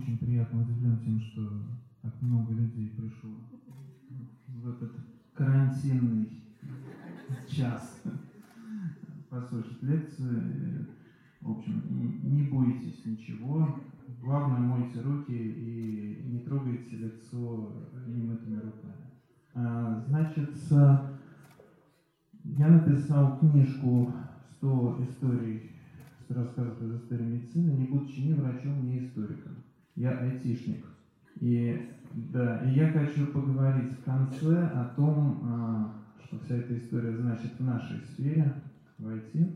очень приятно удивлен тем, что так много людей пришло в этот карантинный час послушать лекцию. В общем, не бойтесь ничего. Главное, мойте руки и не трогайте лицо немытыми руками. А, значит, я написал книжку «100 историй, 100 рассказов из истории медицины», не будучи ни врачом, ни историком. Я айтишник. И, да, и я хочу поговорить в конце о том, а, что вся эта история значит в нашей сфере, в IT,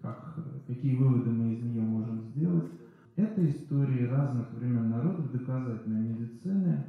как, какие выводы мы из нее можем сделать. Это истории разных времен народов доказательной медицины.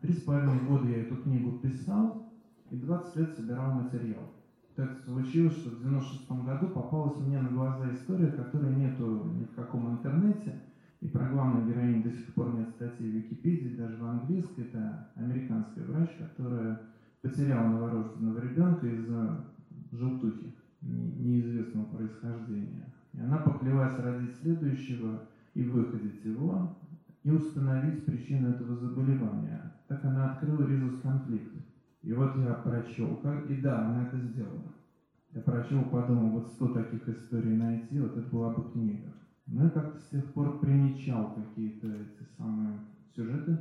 Три с половиной года я эту книгу писал и 20 лет собирал материал. Так случилось, что в 96 году попалась мне на глаза история, которой нету ни в каком интернете, и про главную героиню до сих пор нет статьи в Википедии, даже в английской. Это американская врач, которая потеряла новорожденного ребенка из-за желтухи неизвестного происхождения. И она поклялась родить следующего и выходить его, и установить причину этого заболевания. Так она открыла резус конфликт. И вот я прочел, как, и да, она это сделала. Я прочел, подумал, вот сто таких историй найти, вот это была бы книга. Ну и как-то с тех пор примечал какие-то эти самые сюжеты.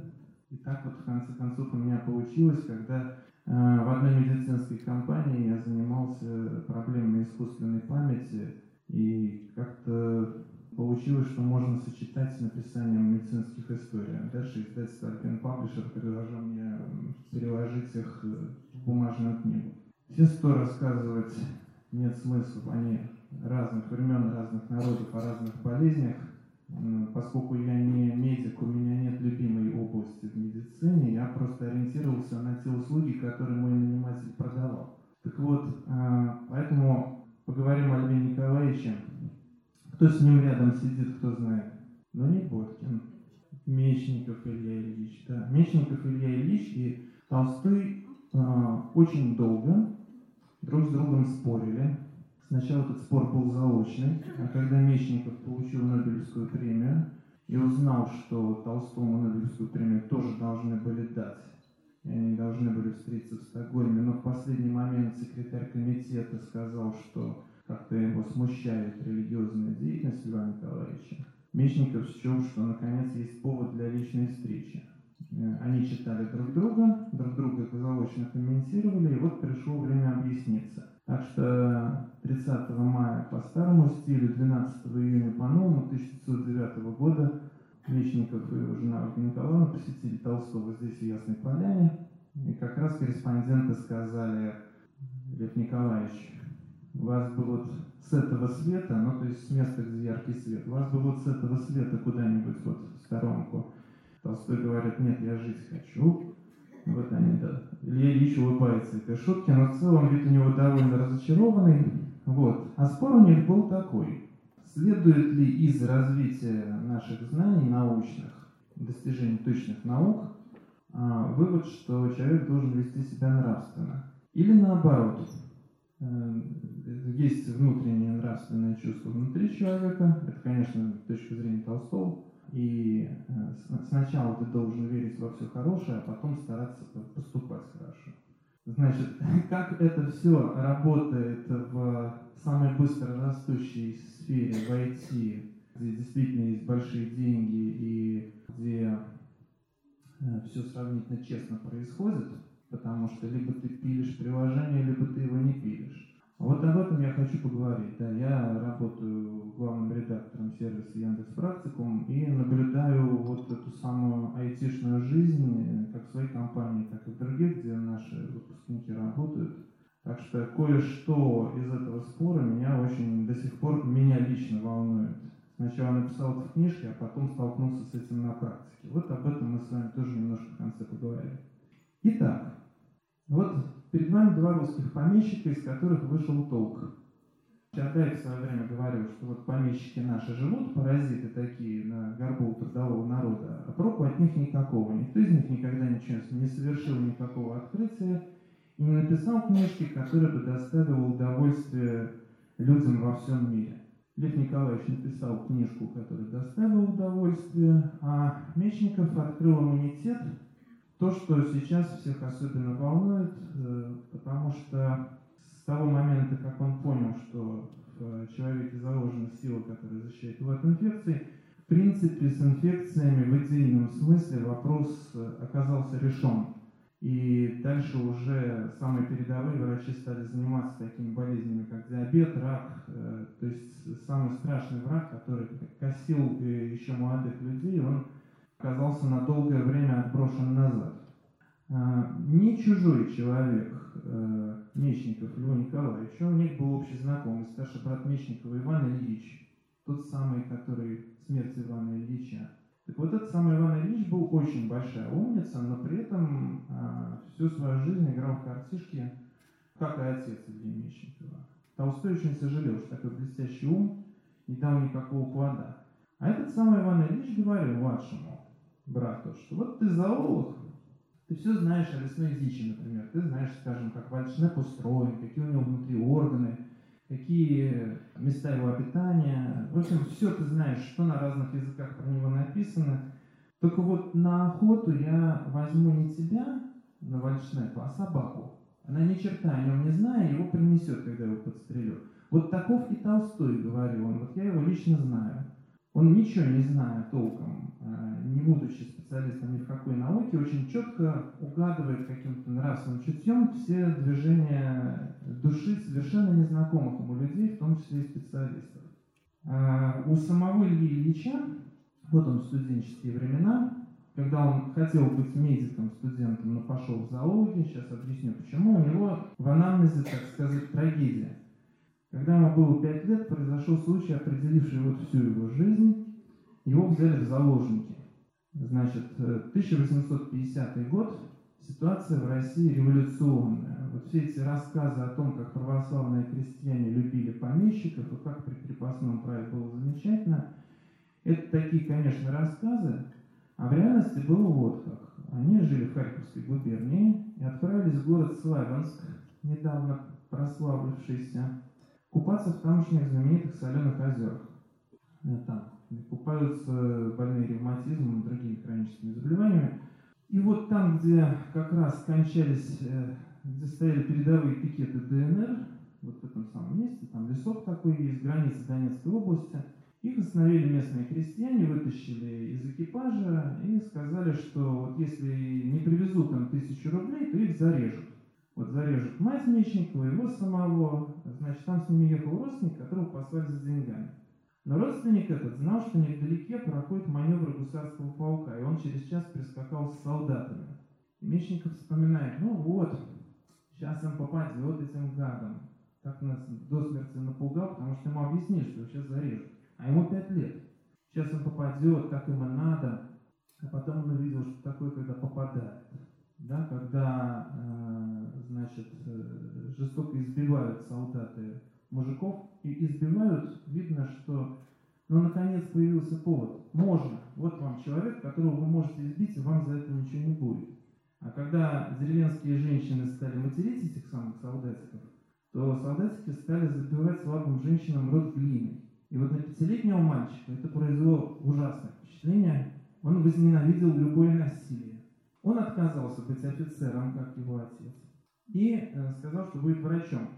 И так вот в конце концов у меня получилось, когда э, в одной медицинской компании я занимался проблемами искусственной памяти, и как-то получилось, что можно сочетать с написанием медицинских историй. Дальше издательство Alpine Publisher предложил мне переложить их в бумажную книгу. Все сто рассказывать нет смысла, они разных времен, разных народов, о разных болезнях. Поскольку я не медик, у меня нет любимой области в медицине, я просто ориентировался на те услуги, которые мой наниматель продавал. Так вот, а, поэтому поговорим о Льве Николаевиче. Кто с ним рядом сидит, кто знает. Но не Боткин. Мечников Илья Ильич. Да. Мечников Илья Ильич и Толстой э, очень долго друг с другом спорили. Сначала этот спор был заочный, а когда Мечников получил Нобелевскую премию и узнал, что Толстому Нобелевскую премию тоже должны были дать, и они должны были встретиться в Стокгольме, но в последний момент секретарь комитета сказал, что как-то его смущает религиозная деятельность Льва Николаевича, Мечников счел, что наконец есть повод для личной встречи. Э, они читали друг друга, друг друга заочно комментировали, и вот пришло время объясниться. Так что 30 мая по старому стилю, 12 июня по новому 1909 года Мечников и его жена Ольга Николаевна посетили Толстого здесь, в Ясной Поляне, и как раз корреспонденты сказали, Лев Николаевич, вас бы вот с этого света, ну то есть с места, где яркий свет, вас бы вот с этого света куда-нибудь вот в сторонку. Толстой говорит, нет, я жить хочу. Вот они, да. Илья Ильич улыбается этой шутке, но в целом вид у него довольно разочарованный. Вот. А спор у них был такой. Следует ли из развития наших знаний научных, достижений точных наук, а, вывод, что человек должен вести себя нравственно? Или наоборот, Э, есть внутреннее нравственное чувство внутри человека, это, конечно, с точки зрения Толстого, и э, сначала ты должен верить во все хорошее, а потом стараться поступать хорошо. Значит, как это все работает в самой быстро растущей сфере, в IT, где действительно есть большие деньги и где э, все сравнительно честно происходит, потому что либо ты пилишь приложение, либо ты его не пилишь. Вот об этом я хочу поговорить. Да, я работаю главным редактором сервиса Яндекс Практикум и наблюдаю вот эту самую айтишную жизнь как в своей компании, так и в других, где наши выпускники работают. Так что кое-что из этого спора меня очень до сих пор меня лично волнует. Сначала написал это в а потом столкнулся с этим на практике. Вот об этом мы с вами тоже немножко в конце поговорим. Итак, вот перед вами два русских помещика, из которых вышел толк. Чадаев в свое время говорил, что вот помещики наши живут, паразиты такие на горбу трудового народа, а проку от них никакого. Никто из них никогда ничего не совершил никакого открытия и не написал книжки, которые бы доставила удовольствие людям во всем мире. Лев Николаевич написал книжку, которая доставила удовольствие, а Мечников открыл иммунитет, то, что сейчас всех особенно волнует, э, потому что с того момента, как он понял, что в человеке заложена сила, которая защищает его от инфекции, в принципе, с инфекциями в идейном смысле вопрос э, оказался решен. И дальше уже самые передовые врачи стали заниматься такими болезнями, как диабет, рак. Э, то есть самый страшный враг, который косил э, еще молодых людей, он оказался на долгое время отброшен назад. А, не чужой человек Мечников Льва Николаевича, у них был общий знакомый, старший брат Мечникова Иван Ильич, тот самый, который смерть Ивана Ильича так вот этот самый Иван Ильич был очень большая умница, но при этом э, всю свою жизнь играл в картишки, как и отец Ильи Мещенкова. Толстой очень сожалел, что такой блестящий ум не дал никакого плода. А этот самый Иван Ильич говорил младшему брату, что вот ты зоолог, ты все знаешь о лесной дичи, например. Ты знаешь, скажем, как вальшнеп устроен, какие у него внутри органы, какие места его обитания. В общем, все ты знаешь, что на разных языках про него написано. Только вот на охоту я возьму не тебя, на вальшнепа, а собаку. Она ни черта о нем не знает, его принесет, когда его подстрелю. Вот таков и Толстой, говорил он. Вот я его лично знаю. Он ничего не зная толком, не будучи специалистом ни в какой науке, очень четко угадывает каким-то нравственным чутьем все движения души совершенно незнакомых ему людей, в том числе и специалистов. А у самого Ильи Ильича, вот он в студенческие времена, когда он хотел быть медиком, студентом, но пошел в зоологию, сейчас объясню почему, у него в анамнезе, так сказать, трагедия. Когда ему было пять лет, произошел случай, определивший вот всю его жизнь. Его взяли в заложники. Значит, 1850 э, год, ситуация в России революционная. Вот все эти рассказы о том, как православные крестьяне любили помещиков и как при крепостном праве было замечательно, это такие, конечно, рассказы, а в реальности было вот как. Они жили в Харьковской губернии и отправились в город Славянск, недавно прославившийся, купаться в тамошних знаменитых соленых озерах. Э, там купаются больные ревматизмом и другими хроническими заболеваниями. И вот там, где как раз кончались, э, где стояли передовые пикеты ДНР, вот в этом самом месте, там лесок такой есть, граница Донецкой области, их остановили местные крестьяне, вытащили из экипажа и сказали, что вот если не привезут им тысячу рублей, то их зарежут. Вот зарежут мать Мечникова, его самого, значит, там с ними ехал родственник, которого послали за деньгами. Но родственник этот знал, что невдалеке проходит маневр гусарского полка, и он через час прискакал с солдатами. И Мечников вспоминает, ну вот, сейчас он попадет этим гадом. Так нас до смерти напугал, потому что ему объяснили, что сейчас зарежут. А ему пять лет. Сейчас он попадет, как ему надо. А потом он увидел, что такое, когда попадает. Да, когда, э, значит, э, жестоко избивают солдаты мужиков и избивают, видно, что, ну, наконец появился повод. Можно. Вот вам человек, которого вы можете избить, и вам за это ничего не будет. А когда деревенские женщины стали материть этих самых солдатиков, то солдатики стали забивать слабым женщинам рот глиной. И вот на пятилетнего мальчика это произвело ужасное впечатление. Он возненавидел любое насилие. Он отказался быть офицером, как его отец, и э, сказал, что будет врачом.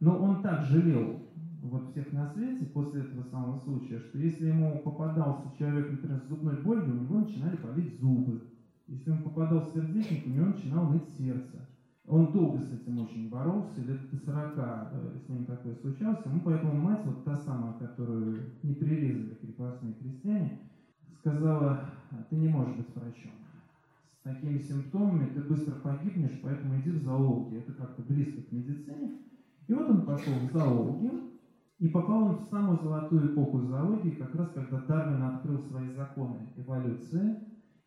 Но он так жалел вот всех на свете после этого самого случая, что если ему попадался человек, например, с зубной болью, у него начинали болеть зубы. Если ему попадался сердечник, у него начинало ныть сердце. Он долго с этим очень боролся, лет до 40 э, с ним такое случалось. Ему поэтому мать, вот та самая, которую не прирезали крепостные крестьяне, сказала, «А ты не можешь быть врачом. С такими симптомами ты быстро погибнешь, поэтому иди в зоологию. Это как-то близко к медицине. И вот он пошел в зоологию, и попал он в самую золотую эпоху зоологии, как раз когда Дарвин открыл свои законы эволюции,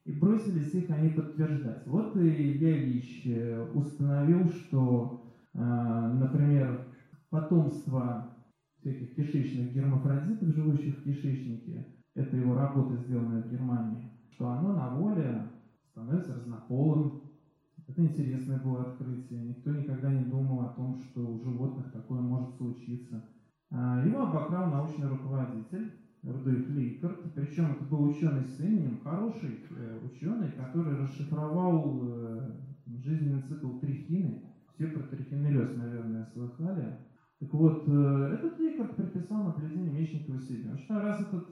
и бросились их они подтверждать. Вот и Илья Ильич э, установил, что, э, например, потомство всяких кишечных гермафродитов, живущих в кишечнике, это его работа, сделанная в Германии, что оно на воле становится разнополым, это интересное было открытие. Никто никогда не думал о том, что у животных такое может случиться. А, его обокрал научный руководитель Рудольф Лейкарт, причем это был ученый с именем, хороший э, ученый, который расшифровал э, жизненный цикл трихины. Все про трихинеллез, наверное, слыхали. Так вот, э, этот Лейкарт приписал наблюдение Мечникова себе. Что раз этот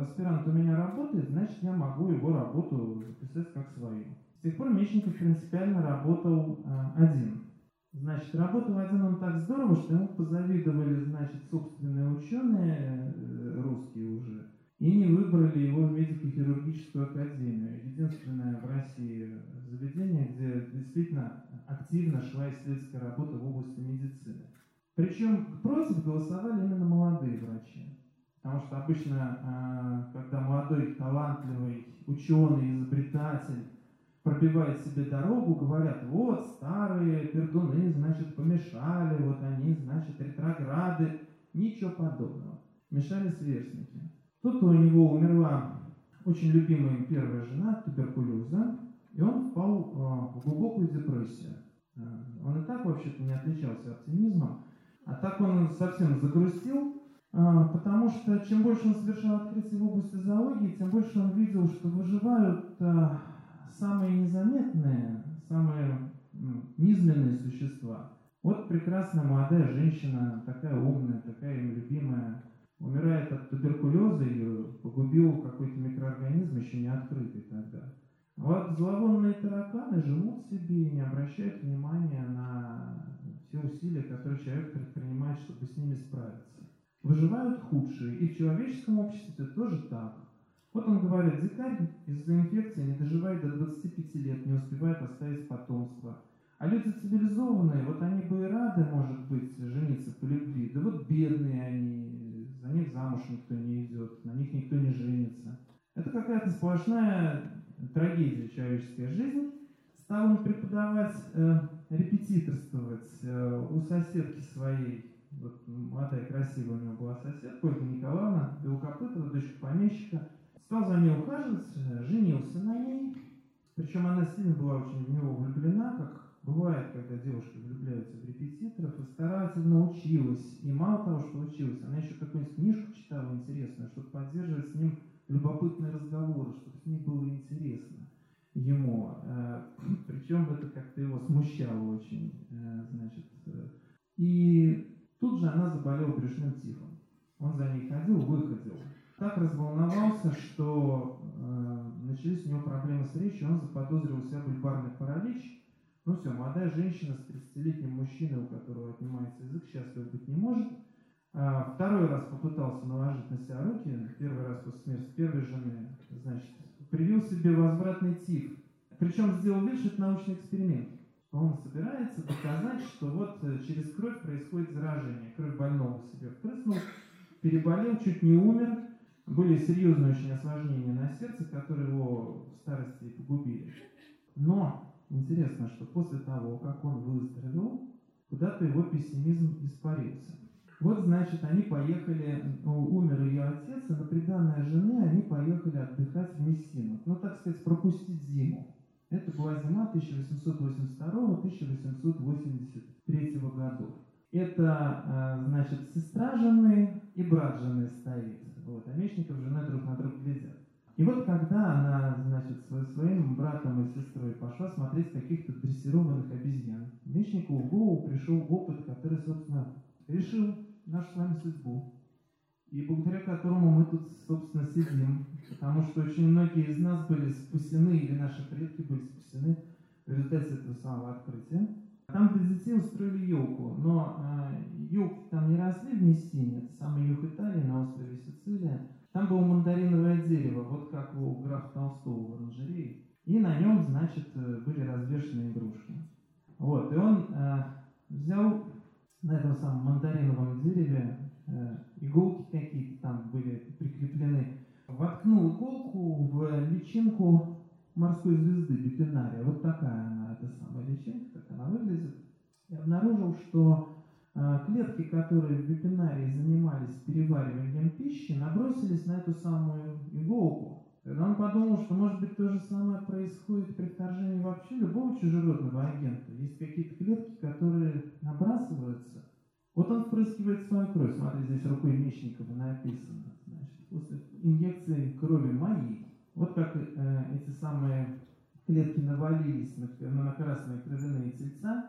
аспирант у меня работает, значит, я могу его работу записать как свою. Тех пор Мечников принципиально работал э, один. Значит, работал один он так здорово, что ему позавидовали, значит, собственные ученые, э, русские уже, и не выбрали его в медико-хирургическую академию. Единственное в России заведение, где действительно активно шла исследовательская работа в области медицины. Причем против голосовали именно молодые врачи. Потому что обычно, а, когда молодой, талантливый ученый, изобретатель пробивает себе дорогу, говорят, вот старые пердуны, значит, помешали, вот они, значит, ретрограды. Ничего подобного. Мешали сверстники. Тут у него умерла очень любимая им первая жена от туберкулеза, и он впал а, в глубокую депрессию. А, он и так вообще-то не отличался оптимизмом, а так он совсем загрустил, а, потому что чем больше он совершал открытий в области зоологии, тем больше он видел, что выживают самые незаметные, самые низменные существа. Вот прекрасная молодая женщина, такая умная, такая им любимая, умирает от туберкулеза, ее погубил какой-то микроорганизм, еще не открытый тогда. Вот зловонные тараканы живут себе и не обращают внимания на все усилия, которые человек предпринимает, чтобы с ними справиться. Выживают худшие, и в человеческом обществе тоже так. Вот он говорит, дикарь из-за инфекции не доживает до 25 лет, не успевает оставить потомство. А люди цивилизованные, вот они бы и рады, может быть, жениться по любви. Да вот бедные они, за них замуж никто не идет, на них никто не женится. Это какая-то сплошная трагедия человеческой жизни. Стал он преподавать, э, репетиторствовать э, у соседки своей, вот молодая красивая у него была соседка, Ольга Николаевна, Белокопытова, дочка помещика, стал за ней ухаживать, э, женился на ней. Причем она сильно была очень в него влюблена, как бывает, когда девушки влюбляются в репетиторов, и старательно училась. И мало того, что училась, она еще какую-нибудь книжку читала интересную, чтобы поддерживать с ним любопытные разговоры, чтобы с ней было интересно ему. Э, Причем это как-то его смущало очень, э, значит. И тут же она заболела брюшным тифом. Он за ней ходил, выходил так разволновался, что э, начались у него проблемы с речью, он заподозрил у себя бульбарный паралич. Ну все, молодая женщина с 30-летним мужчиной, у которого отнимается язык, счастлива быть не может. А, второй раз попытался наложить на себя руки, первый раз после смерти первой жены, значит, привил себе возвратный тиф. Причем сделал вид, это научный эксперимент. Он собирается доказать, что вот э, через кровь происходит заражение. Кровь больного себе впрыснул, переболел, чуть не умер, были серьезные очень осложнения на сердце, которые его в старости погубили. Но интересно, что после того, как он выздоровел, куда-то его пессимизм испарился. Вот, значит, они поехали, умер ее отец, и на приданное жены они поехали отдыхать в Мессину. Ну, так сказать, пропустить зиму. Это была зима 1882-1883 годов. Это, э, значит, сестра жены и брат жены стоит. Вот, а Мечников жена друг на друга глядят. И вот когда она, значит, со своим братом и сестрой пошла смотреть каких-то дрессированных обезьян, Мечникову в пришел опыт, который, собственно, решил нашу с вами судьбу. И благодаря которому мы тут, собственно, сидим. Потому что очень многие из нас были спасены, или наши предки были спасены в результате этого самого открытия. Там для детей устроили елку, но э, елки там не росли в Мессине, это самый юг Италии, на острове Сицилия. Там было мандариновое дерево, вот как у графа Толстого в оранжерее. И на нем, значит, э, были развешены игрушки. Вот, и он э, взял на этом самом мандариновом дереве э, иголки какие-то там были прикреплены, воткнул иголку в личинку морской звезды Бипинария. Вот такая она, эта самая личинка, как она выглядит. И обнаружил, что э, клетки, которые в вебинарии занимались перевариванием пищи, набросились на эту самую иголку. Тогда он подумал, что может быть то же самое происходит при вторжении вообще любого чужеродного агента. Есть какие-то клетки, которые набрасываются. Вот он впрыскивает свою кровь. Смотри, здесь рукой Мечникова написано. Значит, после инъекции крови моей. Вот как э, эти самые клетки навалились на, на красные кровяные тельца.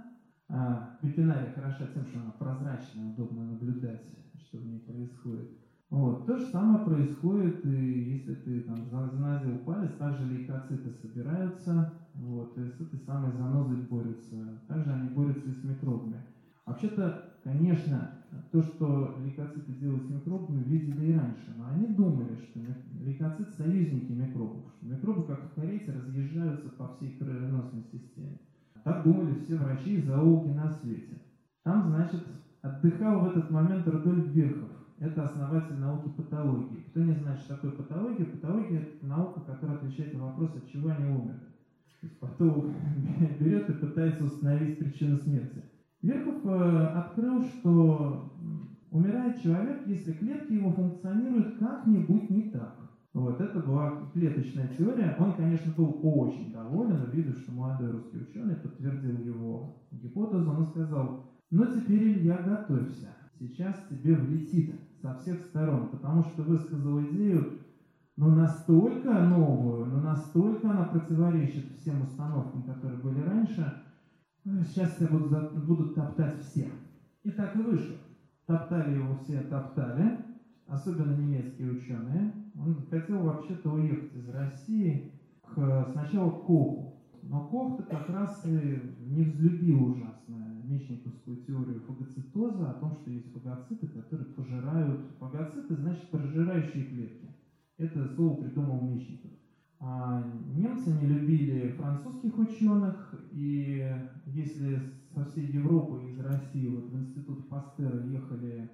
А, ветеринария хороша тем, что она прозрачная, удобно наблюдать, что в ней происходит. Вот. То же самое происходит, и если ты там занозил палец, также лейкоциты собираются, вот, и с этой самой занозой борются. Также они борются и с микробами. Вообще-то, конечно, то, что лейкоциты делают микробами, видели и раньше, но они думали, что лейкоциты союзники микробов, что микробы, как в карете, разъезжаются по всей кровеносной системе. Так думали все врачи и зоологи на свете. Там, значит, отдыхал в этот момент Рудольф Верхов. Это основатель науки патологии. Кто не знает, что такое патология, патология – это наука, которая отвечает на вопрос, от чего они умерли. Патолог берет и пытается установить причину смерти. Верхов э, открыл, что умирает человек, если клетки его функционируют как-нибудь не так. Вот, это была клеточная теория. Он, конечно, был очень доволен, видя, что молодой русский ученый подтвердил его гипотезу. Он сказал, ну теперь, Илья, готовься. Сейчас тебе влетит со всех сторон, потому что высказал идею, но настолько новую, но настолько она противоречит всем установкам, которые были раньше, сейчас тебя будут, будут топтать все. И так и вышло. Топтали его все, топтали, особенно немецкие ученые. Он хотел вообще-то уехать из России к, сначала к Коху. Но Кох-то как раз и не взлюбил ужасно мечниковскую теорию фагоцитоза, о том, что есть фагоциты, которые пожирают... Фагоциты значит пожирающие клетки. Это слово придумал Мечников. А немцы не любили французских ученых, и если со всей Европы из России вот в институт Пастера ехали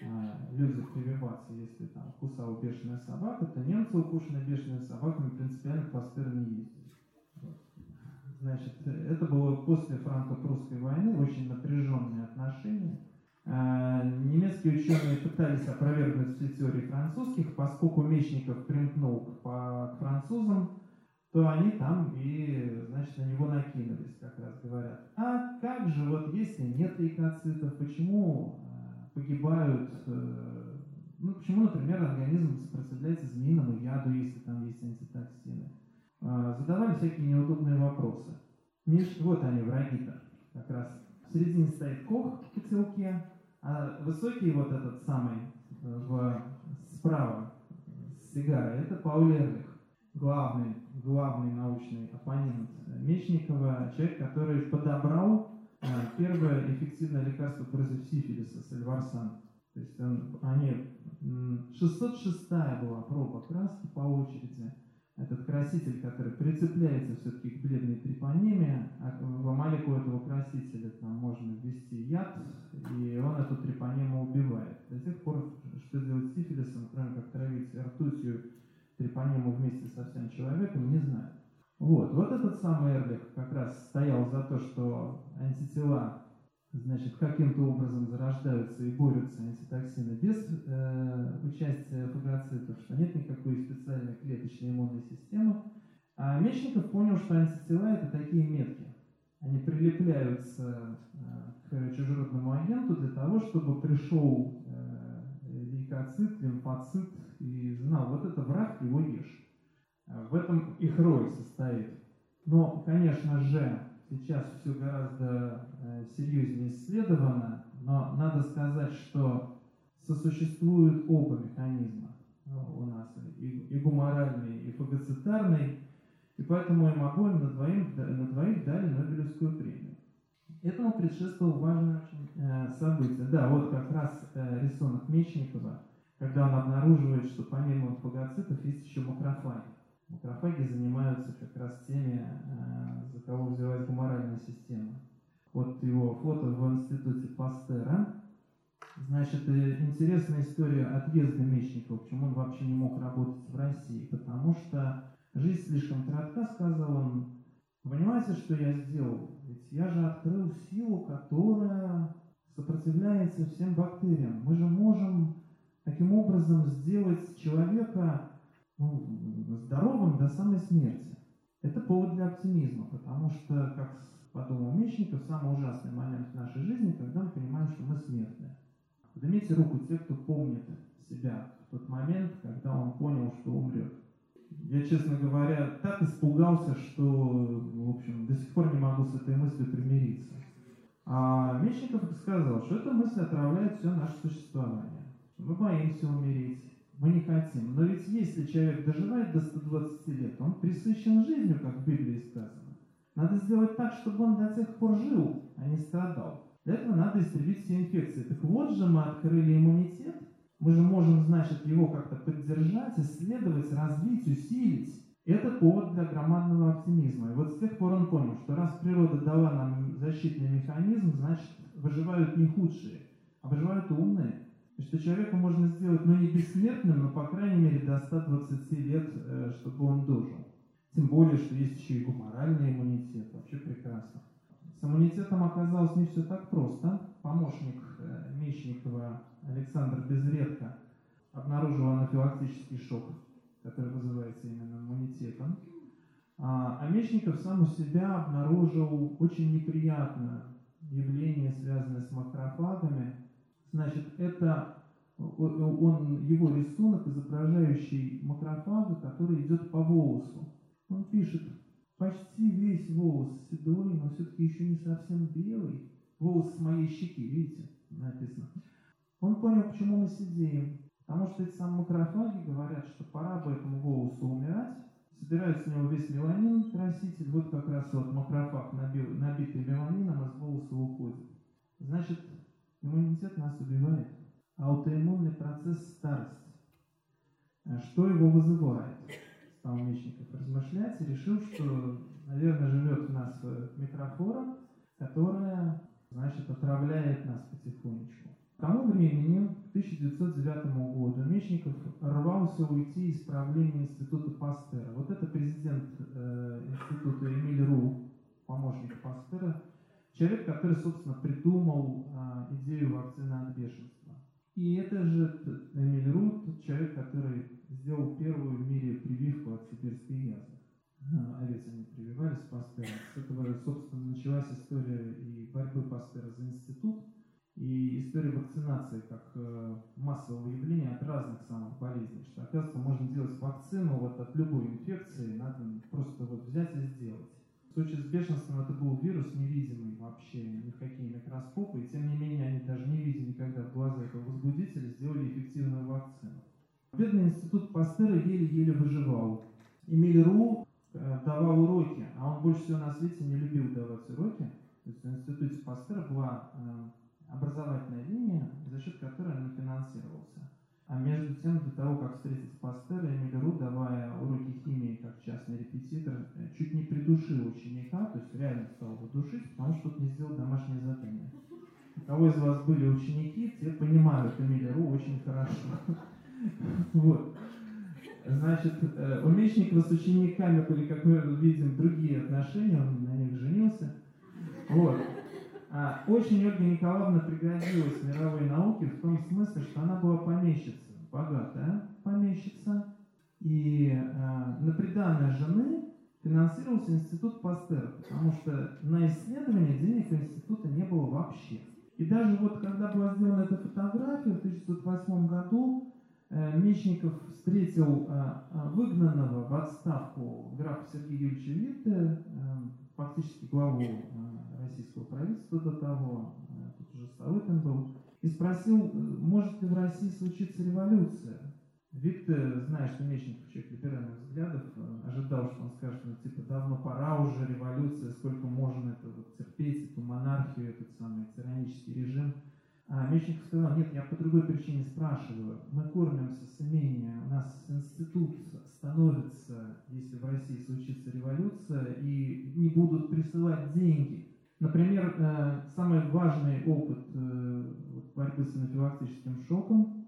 а, люди прививаться, если там кусала бешеная собака, то немцы, укушенные бешеными собаками, принципиально к Пастеру не ездили. Значит, это было после франко-прусской войны, очень напряженные отношения. А, немецкие ученые пытались опровергнуть все теории французских, поскольку Мечников примкнул к, французам, то они там и, значит, на него накинулись, как раз говорят. А как же, вот если нет лейкоцитов, почему а, погибают, э, ну, почему, например, организм сопротивляется змеиному яду, если там есть антитоксины? Задавали всякие неудобные вопросы. Миш, вот они, враги-то, как раз. В середине стоит Кох в котелке, а высокий вот этот самый э, в, справа с сигарой, это Пауль Эрлих, главный, главный научный оппонент Мечникова, человек, который подобрал э, первое эффективное лекарство против сифилиса, сальварсан. То есть он, они, 606 была проба краски по очереди этот краситель, который прицепляется все-таки к бледной трепанеме, а в молекулу этого красителя там можно ввести яд, и он эту трепанему убивает. До тех пор, что делать с сифилисом, кроме как травить ртутью трепанему вместе со всем человеком, не знаю. Вот, вот этот самый Эрлих как раз стоял за то, что антитела значит, каким-то образом зарождаются и борются антитоксины без э, участия фагоцитов, что нет никакой специальной клеточной иммунной системы. А Мечников понял, что антитела это такие метки. Они прилепляются э, к чужеродному агенту для того, чтобы пришел э, лейкоцит, лимфоцит и знал, вот это враг, его ешь. В этом их роль состоит. Но, конечно же, сейчас все гораздо э, серьезнее исследовано, но надо сказать, что сосуществуют оба механизма э, у нас, и, и гуморальный, и фагоцитарный, и поэтому им обоим на двоих, на двоих дали Нобелевскую премию. Этому предшествовало важное э, событие. Да, вот как раз рисунок Мечникова, когда он обнаруживает, что помимо фагоцитов есть еще макрофаги. Макрофаги занимаются как раз теми, э, за кого взялась гуморальная система. Вот его фото в институте Пастера. Значит, э, интересная история отъезда Мечникова, почему он вообще не мог работать в России. Потому что жизнь слишком коротка, сказал он. Понимаете, что я сделал? Ведь я же открыл силу, которая сопротивляется всем бактериям. Мы же можем таким образом сделать человека ну, здоровым до самой смерти. Это повод для оптимизма, потому что, как подумал Мечников, самый ужасный момент в нашей жизни, когда мы понимаем, что мы смертны. Поднимите руку те, кто помнит себя в тот момент, когда он понял, что умрет. Я, честно говоря, так испугался, что, в общем, до сих пор не могу с этой мыслью примириться. А Мечников сказал, что эта мысль отравляет все наше существование. Мы боимся умереть, мы не хотим. Но ведь если человек доживает до 120 лет, он присыщен жизнью, как в Библии сказано. Надо сделать так, чтобы он до тех пор жил, а не страдал. Для этого надо истребить все инфекции. Так вот же мы открыли иммунитет. Мы же можем, значит, его как-то поддержать, исследовать, развить, усилить. Это повод для громадного оптимизма. И вот с тех пор он понял, что раз природа дала нам защитный механизм, значит, выживают не худшие, а выживают умные. Что человека можно сделать, ну, не бессмертным, но, по крайней мере, до 120 лет, э, чтобы он дожил. Тем более, что есть еще и гуморальный иммунитет. Вообще прекрасно. С иммунитетом оказалось не все так просто. Помощник э, Мечникова Александр Безредко обнаружил анафилактический шок, который вызывается именно иммунитетом. А, а Мечников сам у себя обнаружил очень неприятное явление, связанное с макрофагами. Значит, это он, его рисунок, изображающий макрофага, который идет по волосу. Он пишет, почти весь волос седой, но все-таки еще не совсем белый. Волос с моей щеки, видите, написано. Он понял, почему мы сидим. Потому что эти самые макрофаги говорят, что пора бы этому волосу умирать. Собирают с него весь меланин краситель. Вот как раз вот макрофаг, набитый меланином, из волоса уходит. Значит, иммунитет нас убивает. Аутоиммунный процесс старости. А что его вызывает? стал Мечников размышлять и решил, что, наверное, живет в нас микрофлора, которая, значит, отравляет нас потихонечку. К тому времени, к 1909 году, Мечников рвался уйти из правления Института Пастера. Вот это президент э, Института Эмиль Ру, помощник Пастера, человек, который, собственно, придумал э, идею вакцины от бешенства. И это же Эмиль Ру, тот человек, который сделал первую в мире прививку от сибирской язвы. Овец они прививались Пастера. С этого, собственно, началась история и борьбы Пастера за институт, и история вакцинации как э, массового явления от разных самых болезней. Что, оказывается, можно делать вакцину вот от любой инфекции, надо просто вот взять и сделать. В случае с бешенством это был вирус невидимый вообще, ни в какие микроскопы, и тем не менее они даже не видя никогда в глаза этого возбудителя, сделали эффективную вакцину. Бедный институт Пастера еле-еле выживал. Эмиль Ру э, давал уроки, а он больше всего на свете не любил давать уроки. То есть в институте Пастера была э, образовательная линия, за счет которой он финансировался. А между тем, до того, как встретить Пастера, Эмиль Ру, давая уроки химии как частный репетитор, э, чуть не придушил ученика, то есть реально стал его душить, потому что тот не сделал домашнее задание. У кого из вас были ученики, те понимают Эмиля Ру очень хорошо. Вот. Значит, э, у Мечникова с учениками были, как мы видим, другие отношения, он на них женился. Вот. А очень Ольга Николаевна пригодилась мировой науке в том смысле, что она была помещица, богатая помещица, и э, на приданное жены финансировался институт Пастера, потому что на исследование денег у института не было вообще. И даже вот когда была сделана эта фотография в 1908 году, Э, Мечников встретил э, э, выгнанного в отставку графа Сергея Юрьевича Витте, фактически главу российского правительства до того, тут уже Савытин был, и спросил, может ли в России случиться революция. Витте, зная, что Мечников человек либеральных взглядов, ожидал, что он скажет, ну типа давно пора уже революция, сколько можно это вот, терпеть, эту монархию, этот самый тиранический режим. А Мечников сказал, нет, я по другой причине спрашиваю. Мы кормимся с имения, у нас институт становится, если в России случится революция, и не будут присылать деньги. Например, э, самый важный опыт э, борьбы с анафилактическим шоком,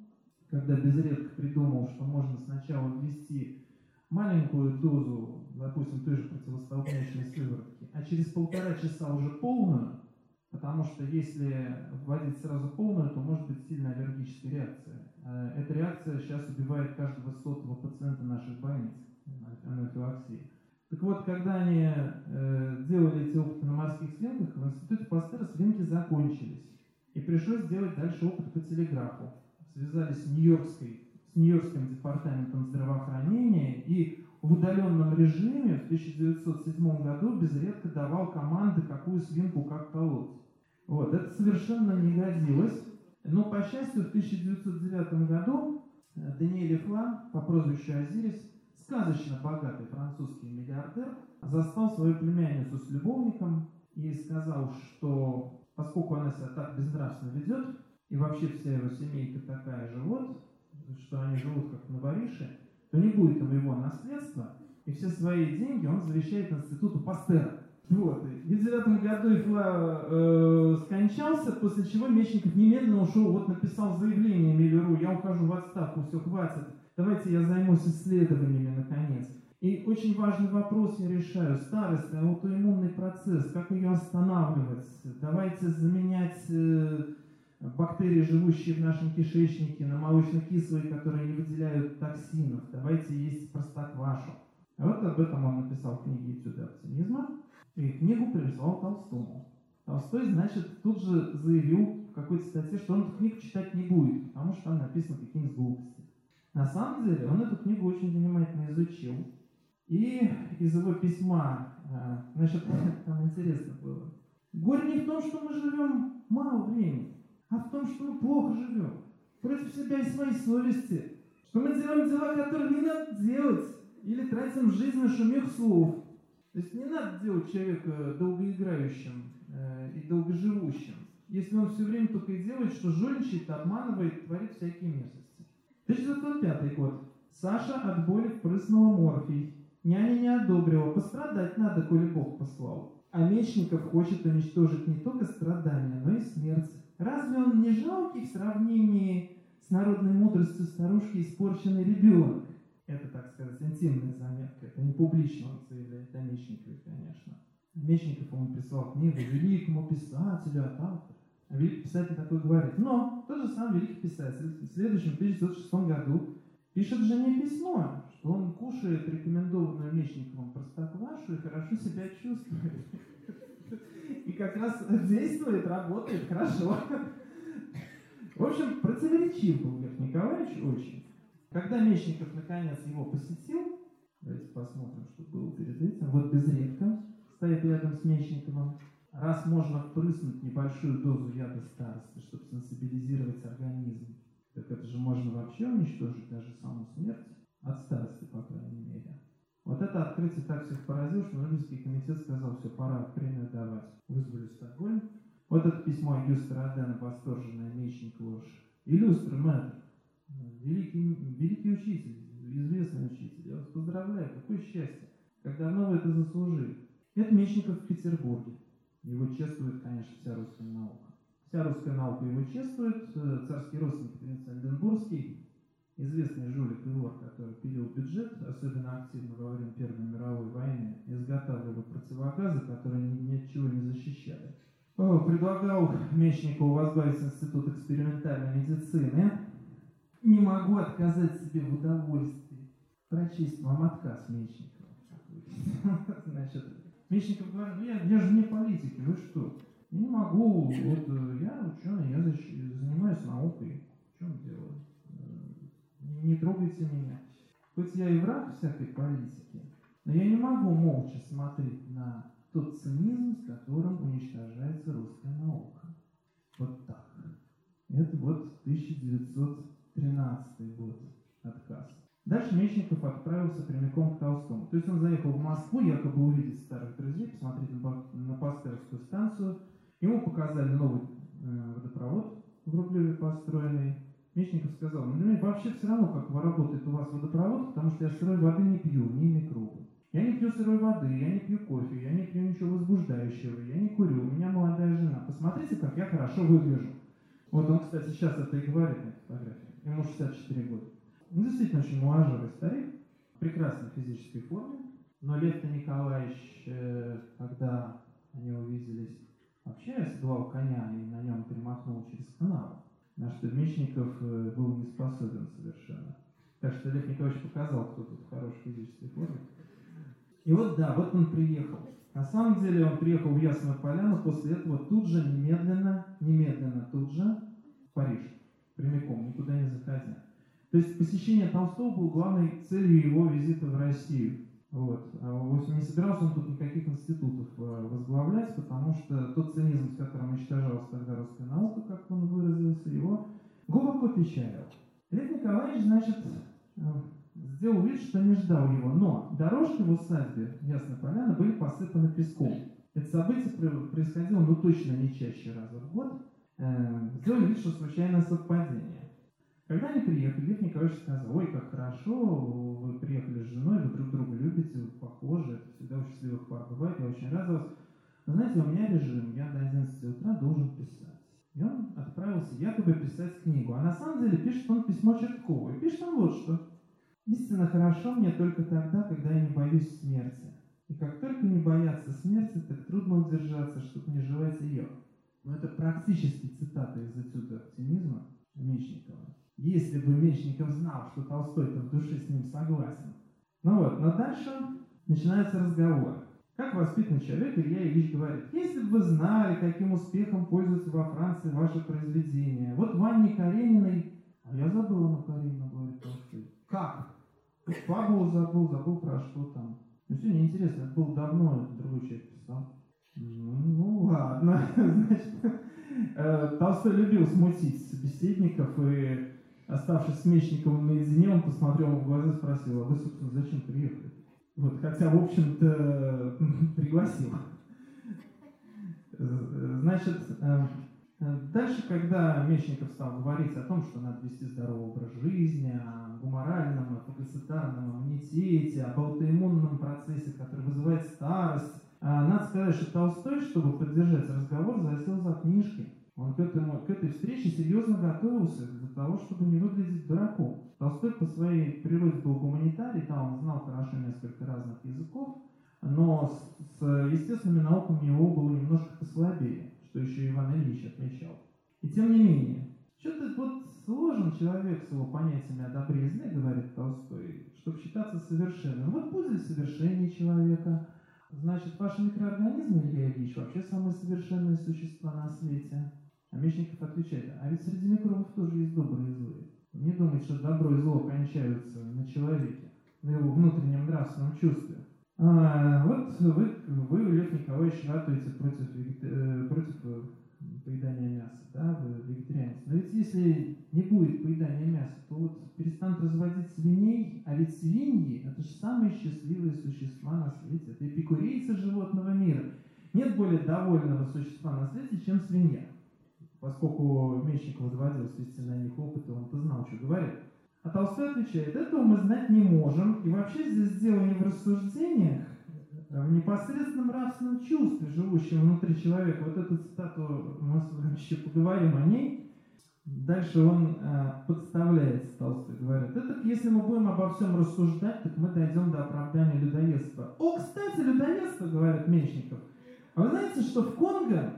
когда Безредко придумал, что можно сначала ввести маленькую дозу, допустим, той же противостолкнячной сыворотки, а через полтора часа уже полную, Потому что если вводить сразу полную, то может быть сильная аллергическая реакция. Э, эта реакция сейчас убивает каждого сотого пациента наших больниц, анафилаксии. Так вот, когда они э, делали эти опыты на морских свинках, в институте Пастера свинки закончились. И пришлось сделать дальше опыт по телеграфу. Связались с Нью-Йоркской, с Нью-Йоркским департаментом здравоохранения и в удаленном режиме в 1907 году безредко давал команды, какую свинку как колоть. Вот, это совершенно не годилось. Но, по счастью, в 1909 году э, Даниэль Флан по прозвищу Азирис, сказочно богатый французский миллиардер, застал свою племянницу с любовником и сказал, что поскольку она себя так безнравственно ведет, и вообще вся его семейка такая же вот, что они живут как на вориши, то не будет ему его наследства, и все свои деньги он завещает институту Пастера. Вот. И в девятом году Ифла э, скончался, после чего Мечников немедленно ушел, вот написал заявление Миллеру, я ухожу в отставку, все, хватит, давайте я займусь исследованиями наконец. И очень важный вопрос я решаю. Старость, аутоиммунный процесс, как ее останавливать? Давайте заменять э, бактерии, живущие в нашем кишечнике, на молочно-кислые, которые не выделяют токсинов. Давайте есть простоквашу. А вот об этом он написал в книге «Этюды оптимизма». И книгу прислал Толстому. Толстой, значит, тут же заявил в какой-то статье, что он эту книгу читать не будет, потому что там написано какие-нибудь глупости. На самом деле он эту книгу очень внимательно изучил. И из его письма, э, значит, там интересно было. Горе не в том, что мы живем мало времени, а в том, что мы плохо живем. Против себя и своей совести. Что мы делаем дела, которые не надо делать. Или тратим жизнь на шумех слов. То есть не надо делать человека долгоиграющим э, и долгоживущим, если он все время только и делает, что жульничает, обманывает, творит всякие мерзости. 1905 год. Саша от боли впрыснула морфий. Няня не одобрила. Пострадать надо, коли Бог послал. А Мечников хочет уничтожить не только страдания, но и смерть. Разве он не жалкий в сравнении с народной мудростью старушки испорченный ребенок? Это, так сказать, интимная заметка. Это не публично он заявляет о Мечникове, конечно. Мечников ему прислал книгу великому писателю от автора. Великий писатель такой говорит. Но тот же самый великий писатель в следующем 1906 году пишет жене письмо, что он кушает рекомендованную Мечниковым простоквашу и хорошо себя чувствует. И как раз действует, работает хорошо. В общем, противоречив был Лев Николаевич очень. Когда Мечников наконец его посетил, давайте посмотрим, что было перед этим. Вот безредко стоит рядом с Мечниковым. Раз можно впрыснуть небольшую дозу яда старости, чтобы сенсибилизировать организм, так это же можно вообще уничтожить даже саму смерть от старости, по крайней мере. Вот это открытие так всех поразило, что Нобелевский комитет сказал, все, пора премию давать. Вызвали Стокгольм. Вот это письмо Юстра Адена, восторженное Мечникова. Иллюстр мэтр, великий, великий учитель, известный учитель. Я вас поздравляю, какое счастье. Как давно вы это заслужили. Это Мечников в Петербурге. Его чествует, конечно, вся русская наука. Вся русская наука его чествует. Э, царский родственник принц Альденбургский, известный жулик Ивор, который пилил бюджет, особенно активно во время Первой мировой войны, изготавливал противогазы, которые ни, от чего не защищали. О, предлагал Мечникову возглавить Институт экспериментальной медицины, не могу отказать себе в удовольствии прочесть вам отказ Мечникова. Значит, Мечников говорит, ну я, я же не политик, вы что? Я не могу, вот э, я ученый, я занимаюсь наукой. В чем дело? Э, не трогайте меня. Хоть я и враг всякой политики, но я не могу молча смотреть на тот цинизм, с которым уничтожается русская наука. Вот так. Это вот 1900 13 год отказ. Дальше Мечников отправился прямиком к Толстому. То есть он заехал в Москву, якобы увидеть старых друзей, посмотреть на Пастеровскую станцию. Ему показали новый э, водопровод в Рублеве построенный. Мечников сказал, ну мне вообще все равно, как работает у вас водопровод, потому что я сырой воды не пью, не микробы. Я не пью сырой воды, я не пью кофе, я не пью ничего возбуждающего, я не курю, у меня молодая жена. Посмотрите, как я хорошо выгляжу. Вот он, кстати, сейчас это и говорит на фотографии ему 64 года. Он действительно очень моложавый старик, в прекрасной физической форме, но Лев-то Николаевич, э, когда они увиделись, вообще оседлал коня и на нем перемахнул через канал, на что Мечников э, был не способен совершенно. Так что Лев Николаевич показал, кто тут в хорошей физической форме. И вот да, вот он приехал. На самом деле он приехал в Ясную Поляну, после этого тут же, немедленно, немедленно тут же в Париж, прямиком, никуда не заходя. То есть посещение Толстого было главной целью его визита в Россию. Вот. А не собирался он тут никаких институтов э, возглавлять, потому что тот цинизм, с которым уничтожалась тогда русская наука, как он выразился, его глубоко печалил. Лев Николаевич, значит, э, сделал вид, что не ждал его, но дорожки в усадьбе Ясной Поляны были посыпаны песком. Это событие происходило, ну, точно не чаще раза в год. Э, сделали вид, что случайное совпадение. Когда они приехали, Лев Николаевич сказал, ой, как хорошо, вы приехали с женой, вы друг друга любите, вы похожи, это всегда у счастливых пар бывает, я очень рад вас. Но знаете, у меня режим, я до 11 утра должен писать. И он отправился якобы писать книгу. А на самом деле пишет он письмо Черткову. И пишет он вот что. Истинно хорошо мне только тогда, когда я не боюсь смерти. И как только не бояться смерти, так трудно удержаться, чтобы не желать ее. Но это практически цитата из этюда оптимизма Мечникова. Если бы Мечников знал, что Толстой-то в душе с ним согласен. Ну вот, но дальше начинается разговор. Как воспитанный человек, Илья Ильич говорит, если бы вы знали, каким успехом пользуются во Франции ваши произведения. Вот Ванне Карениной... А я забыл на Каренину, говорит Толстой. Как? Фабулу забыл, забыл про что там. Ну, все неинтересно, это было давно, это другой человек писал. Ну, ну ладно, значит, э, Толстой любил смутить собеседников, и, оставшись с Мечниковым наедине, он посмотрел ему в глаза и спросил, а вы, собственно, зачем приехали? Вот, хотя, в общем-то, пригласил. Значит, э, Дальше, когда Мечников стал говорить о том, что надо вести здоровый образ жизни, о гуморальном, о фагоцитарном иммунитете, об аутоиммунном процессе, который вызывает старость, а, надо сказать, что Толстой, чтобы поддержать разговор, засел за книжки. Он к, этому, к этой встрече серьезно готовился для того, чтобы не выглядеть дураком. Толстой по своей природе был гуманитарий, там он знал хорошо несколько разных языков, но с, с естественными науками его было немножко послабее что еще Иван Ильич отмечал. И тем не менее, что-то вот сложен человек с его понятиями о добре и зле, говорит Толстой, чтобы считаться совершенным. Вот пусть совершение человека, значит, ваши микроорганизмы, Илья Ильич, вообще самые совершенные существа на свете. А Мечников отвечает, а ведь среди микробов тоже есть добрые и злые. Не думайте, что добро и зло кончаются на человеке, на его внутреннем нравственном чувстве. А, вот вы, вы, Лев Николаевич, ратуете против, э, против э, поедания мяса, да, вы вегетарианец. Но ведь если не будет поедания мяса, то вот перестанут разводить свиней, а ведь свиньи – это же самые счастливые существа на свете, это эпикурейцы животного мира. Нет более довольного существа на свете, чем свинья. Поскольку Мечников доводилось вести на них опыт, он-то знал, что говорит. А Толстой отвечает, этого мы знать не можем, и вообще здесь дело не в рассуждениях, а в непосредственном нравственном чувстве, живущем внутри человека. Вот эту цитату мы с вами еще поговорим о ней. Дальше он э, подставляется, Толстой говорит, это если мы будем обо всем рассуждать, так мы дойдем до оправдания людоедства. О, кстати, людоедство, говорит Мечников. А вы знаете, что в Конго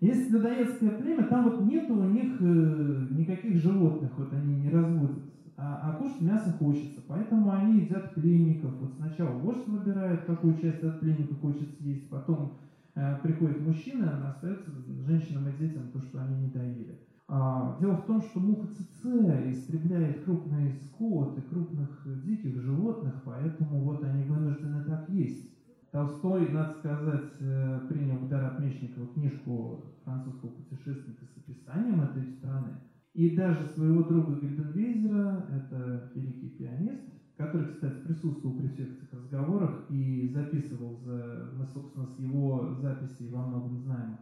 есть людоедское племя, там вот нету у них э, никаких животных, вот они не разводят а, а кушать мясо хочется. Поэтому они едят пленников. Вот сначала вождь выбирает, какую часть от пленника хочет съесть, потом э, приходит мужчина, остается женщинам и детям то, что они не доели. А, дело в том, что муха ЦЦ истребляет крупный скот и крупных диких животных, поэтому вот они вынуждены так есть. Толстой, надо сказать, э, принял удар от Мечникова книжку французского путешественника с описанием этой страны. И даже своего друга Гильденвейзера, это великий пианист, который, кстати, присутствовал при всех этих разговорах и записывал, за, мы, собственно, с его записей во многом знаем их,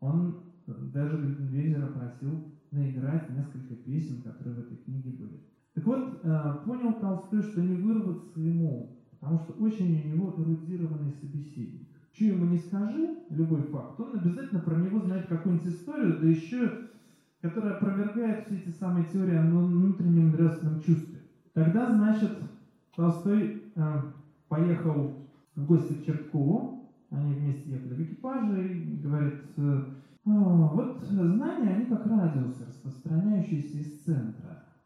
он даже Гильденвейзера просил наиграть несколько песен, которые в этой книге были. Так вот, э, понял Толстой, что не вырваться ему, потому что очень у него эрудированный собеседник. Что ему не скажи, любой факт, он обязательно про него знает какую-нибудь историю, да еще которая опровергает все эти самые теории о внутреннем нравственном чувстве. Тогда, значит, Толстой э, поехал в гости к Черткову, они вместе ехали в экипаже, и говорит, э, «А, вот знания, они как радиусы, распространяющиеся из центра.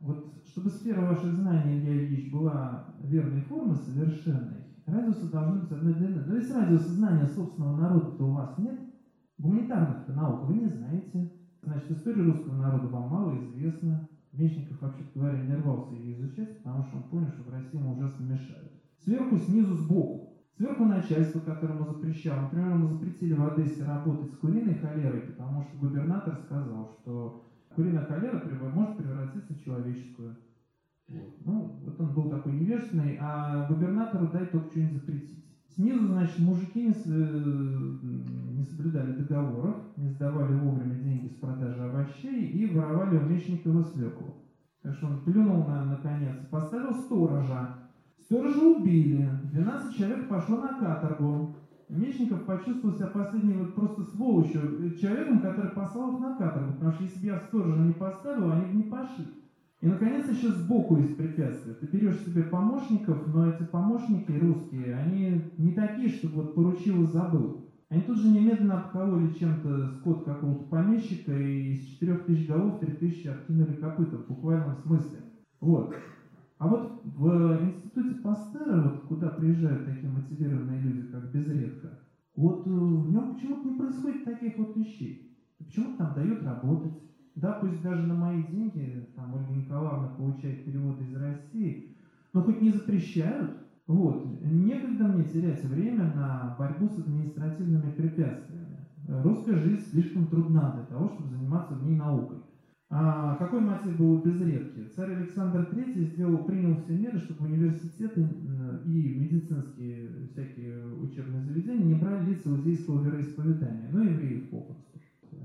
Вот чтобы сфера ваших знаний, Илья Ильич, была верной формы, совершенной, Радиусы должны быть одной длины. Но если радиуса знания собственного народа-то у вас нет, гуманитарных наук вы не знаете. Значит, история русского народа вам мало известна. Мечников, вообще говоря, не рвался ее изучать, потому что он понял, что в России ему ужасно мешают. Сверху, снизу, сбоку. Сверху начальство, которому запрещало. Например, ему запретили в Одессе работать с куриной холерой, потому что губернатор сказал, что куриная холера может превратиться в человеческую. Вот. Ну, вот он был такой невежественный, а губернатору дай только что-нибудь запретить. Снизу, значит, мужики не, не соблюдали договоров, не сдавали вовремя деньги с продажи овощей и воровали у Мечникова свеклу. Так что он плюнул на наконец, поставил сторожа. Сторожа убили, 12 человек пошло на каторгу. Мечников почувствовал себя последним вот просто сволочью, человеком, который послал их на каторгу, потому что если бы я сторожа не поставил, они бы не пошли. И, наконец, еще сбоку есть препятствия. Ты берешь себе помощников, но эти помощники русские, они не такие, чтобы вот поручил и забыл. Они тут же немедленно обкололи чем-то скот какого-то помещика, и из 4000 голов 3000 откинули копыта в буквальном смысле. Вот. А вот в институте Пастера, вот куда приезжают такие мотивированные люди, как Безредко, вот э, в нем почему-то не происходит таких вот вещей. Почему-то там дают работать, да, пусть даже на мои деньги, там Ольга Николаевна получает переводы из России, но хоть не запрещают. Вот. Некогда мне терять время на борьбу с административными препятствиями. Русская жизнь слишком трудна для того, чтобы заниматься в ней наукой. А какой мотив был у Безредки? Царь Александр III сделал, принял все меры, чтобы университеты и медицинские всякие учебные заведения не брали лица иудейского вероисповедания, но евреев попросту.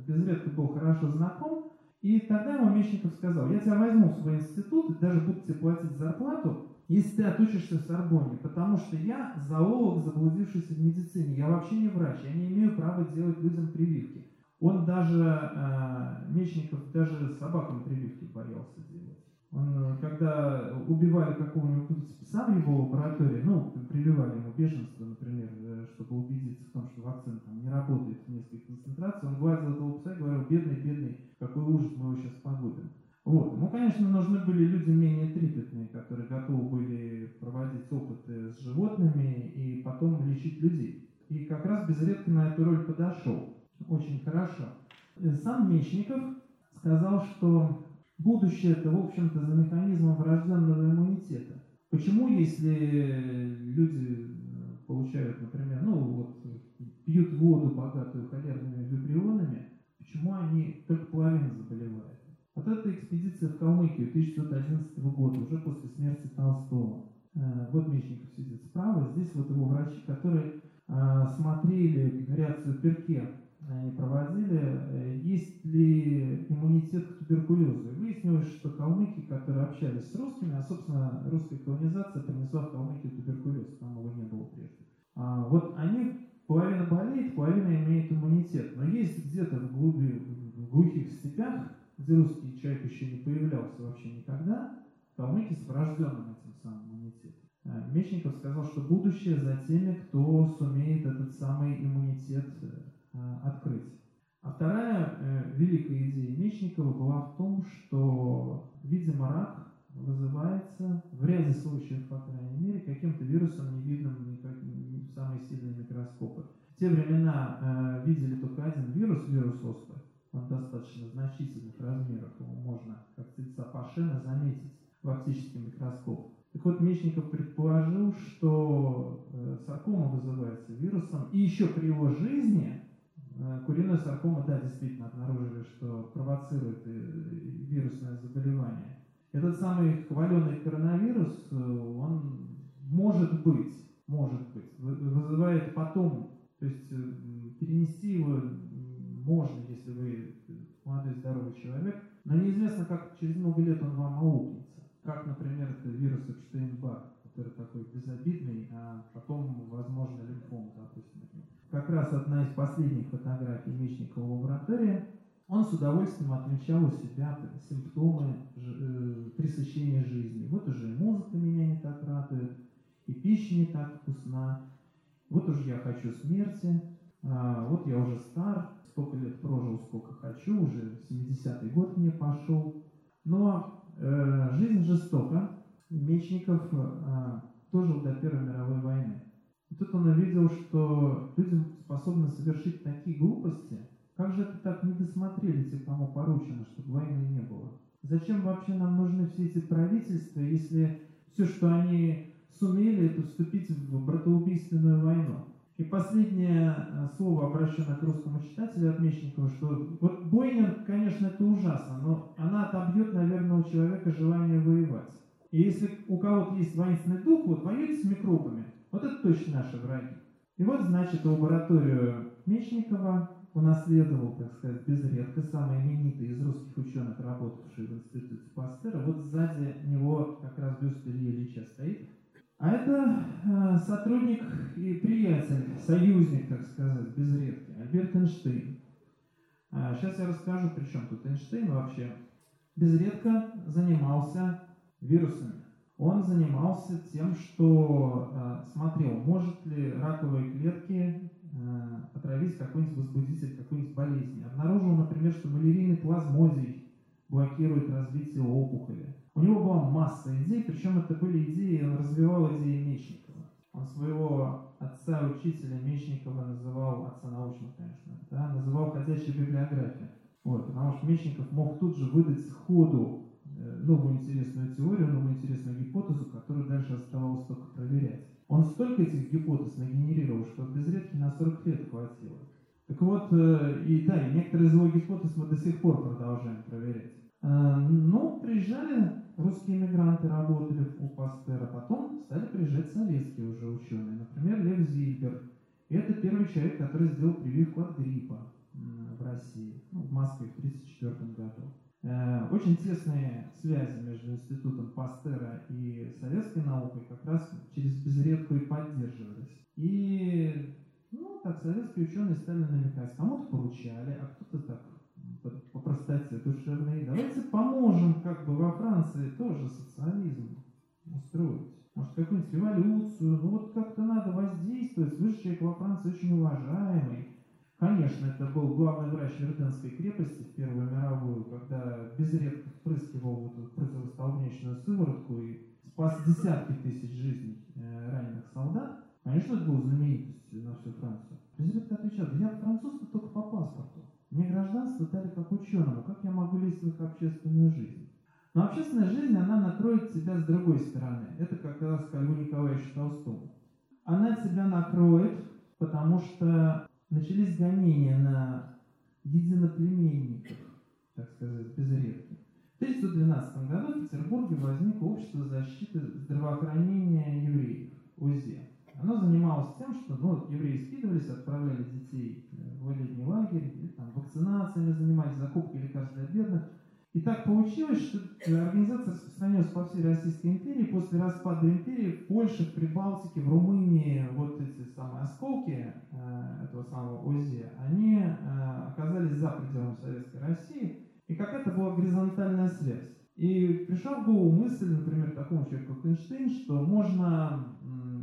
Безредко был хорошо знаком и тогда ему Мечников сказал, я тебя возьму в свой институт даже буду тебе платить зарплату, если ты отучишься в Сорбонне, потому что я зоолог, заблудившийся в медицине, я вообще не врач, я не имею права делать людям прививки. Он даже, э, Мечников даже собакам прививки боялся делать. Он, э, когда убивали какого-нибудь пса в его лаборатории, ну, прививали ему бешенство, например, э, чтобы убедиться в том, что вакцина там не работает в нескольких концентрациях, он гладил этого пса и говорил, бедный, бедный, какой ужас, мы его сейчас погубим. Вот. Ну, конечно, нужны были люди менее трепетные, которые готовы были проводить опыты с животными и потом лечить людей. И как раз Безредко на эту роль подошел. Очень хорошо. Сам Мечников сказал, что Будущее это, в общем-то, за механизмом врожденного иммунитета. Почему, если люди получают, например, ну вот, пьют воду, богатую холерными вибрионами, почему они только половина заболевает? Вот эта экспедиция в Калмыкию 1911 года, уже после смерти Толстого. Э, вот Мечников сидит справа, здесь вот его врачи, которые э, смотрели реакцию Перке они проводили, э, есть ли иммунитет к туберкулезу. И выяснилось, что калмыки, которые общались с русскими, а, собственно, русская колонизация принесла в Калмыкию туберкулез, там его не было прежде. А, вот они, половина болеет, половина имеет иммунитет. Но есть где-то в глуби, в глухих степях, где русский человек еще не появлялся вообще никогда, калмыки с врожденным этим самым иммунитетом. А, Мечников сказал, что будущее за теми, кто сумеет этот самый иммунитет э, Э, открыть. А вторая э, великая идея Мечникова была в том, что, видимо, рак вызывается в ряде случаев, по крайней мере, каким-то вирусом, невидным никак, в самые сильные микроскопы. В те времена э, видели только один вирус, вирус оспы. Он достаточно значительных размеров, его можно, как цельца Пашина, заметить в оптический микроскоп. Так вот, Мечников предположил, что э, саркома вызывается вирусом, и еще при его жизни Э, куриная саркома, да, действительно обнаружили, что провоцирует э, вирусное заболевание. Этот самый хваленый коронавирус, э, он может быть, может быть, вызывает потом, то есть перенести его можно, если вы молодой здоровый человек, но неизвестно, как через много лет он вам аукнется. Как, например, это вирус Эпштейн-Бар, который такой безобидный, а потом, возможно, лимфом, допустим, как раз одна из последних фотографий Мечникова в лаборатории, он с удовольствием отмечал у себя симптомы э, пресыщения жизни. Вот уже и музыка меня не так радует, и пища не так вкусна, вот уже я хочу смерти, а, вот я уже стар, столько лет прожил, сколько хочу, уже 70-й год мне пошел. Но э, жизнь жестока. Мечников э, дожил до Первой мировой. Тут он увидел, что люди способны совершить такие глупости. Как же это так не досмотрели те, кому поручено, чтобы войны не было? Зачем вообще нам нужны все эти правительства, если все, что они сумели, это вступить в братоубийственную войну? И последнее э, слово, обращенное к русскому читателю от Мечникова, что вот бойня, конечно, это ужасно, но она отобьет, наверное, у человека желание воевать. И если у кого-то есть воинственный дух, вот воюйте с микробами. Вот это точно наши враги. И вот, значит, лабораторию Мечникова унаследовал, так сказать, безредко самый именитый из русских ученых, работавший в институте Пастера. Вот сзади него как раз бюст Ильи Ильича стоит. А это э, сотрудник и приятель, союзник, так сказать, безредкий, Альберт Эйнштейн. А сейчас я расскажу, при чем тут Эйнштейн вообще. Безредко занимался вирусами. Он занимался тем, что э, смотрел, может ли раковые клетки э, отравить какой-нибудь возбудитель какой-нибудь болезни. Обнаружил, например, что малярийный плазмодий блокирует развитие опухоли. У него была масса идей, причем это были идеи, он развивал идеи Мечникова. Он своего отца-учителя Мечникова называл, отца научного, конечно, да, называл ходячей библиографией. Вот, потому что Мечников мог тут же выдать сходу новую интересную теорию, новую интересную гипотезу, которую дальше оставалось только проверять. Он столько этих гипотез нагенерировал, что без редки на 40 лет хватило. Так вот, э, и да, и некоторые из его гипотез мы до сих пор продолжаем проверять. Э, ну, приезжали русские иммигранты, работали у Пастера, потом стали приезжать советские уже ученые, например, Лев Зильбер. Это первый человек, который сделал прививку от гриппа в России, ну, в Москве в 1934 году. Э, очень тесные связи между институтом Пастера и советской наукой как раз через безредку и поддерживались. И, ну, так, советские ученые стали намекать, кому-то поручали, а кто-то так по простоте душевной. Давайте поможем как бы во Франции тоже социализм устроить. Может, какую-нибудь революцию. Ну вот как-то надо воздействовать. Вы же человек во Франции очень уважаемый. Конечно, это был главный врач Верденской крепости в Первую мировую, когда безредко впрыскивал вот эту противостолбнячную сыворотку и спас десятки тысяч жизней э, раненых солдат. Конечно, это был знаменитостью на всю Францию. Безредко отвечал, я француз только по паспорту. Мне гражданство дали как ученому. Как я могу лезть в их общественную жизнь? Но общественная жизнь, она накроет тебя с другой стороны. Это как раз к Льву Николаевичу Толстому. Она тебя накроет, потому что начались гонения на единоплеменников, так сказать, безредки. В 1912 году в Петербурге возникло общество защиты здравоохранения евреев, УЗИ. Оно занималось тем, что ну, евреи скидывались, отправляли детей э, в летний лагерь, или там вакцинациями занимались, закупкой лекарств для бедных. И так получилось, что э, организация распространилась по всей Российской империи. После распада империи в Польше, в Прибалтике, в Румынии вот эти самые осколки э, этого самого ОЗИ, они э, оказались за пределами Советской России. И какая-то была горизонтальная связь. И пришла в голову мысль, например, такому человеку, как Эйнштейн, что можно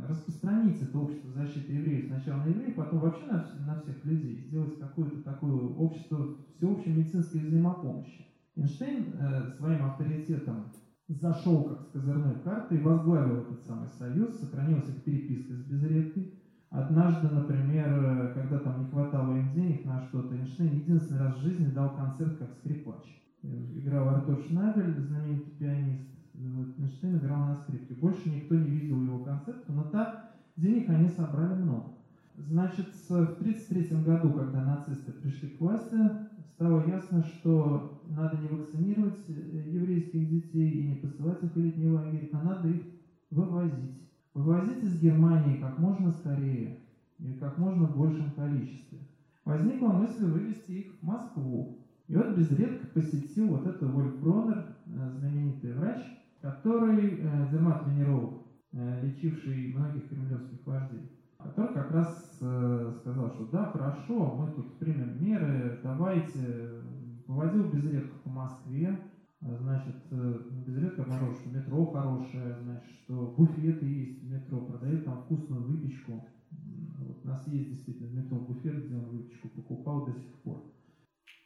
распространить это общество защиты евреев сначала на евреев, потом вообще на, на всех людей, сделать какое-то такое общество всеобщей медицинской взаимопомощи. Эйнштейн э, своим авторитетом зашел как с козырной карты и возглавил этот самый союз, сохранилась их переписка с безредкой. Однажды, например, когда там не хватало им денег на что-то, Эйнштейн единственный раз в жизни дал концерт как скрипач. Играл Артур Шнабель, знаменитый пианист, Эйнштейн играл на скрипке. Больше никто не видел его концерта, но так денег они собрали много. Значит, в 1933 году, когда нацисты пришли к власти, стало ясно, что надо не вакцинировать э, еврейских детей и не посылать их в летний лагерь, а надо их вывозить. Вывозить из Германии как можно скорее и как можно большем количестве. Возникла мысль вывести их в Москву. И вот безредко посетил вот этот Вольф Бронер, э, знаменитый врач, который э, дермат-венеролог, лечивший многих кремлевских вождей, который как раз сказал, что да, хорошо, мы тут примем меры, давайте, выводил безредко по Москве, значит, э, безредко обнаружил, что метро хорошее, значит, что буфеты есть в метро, продают там вкусную выпечку. Вот у нас есть действительно в метро буфет, где он выпечку покупал до сих пор.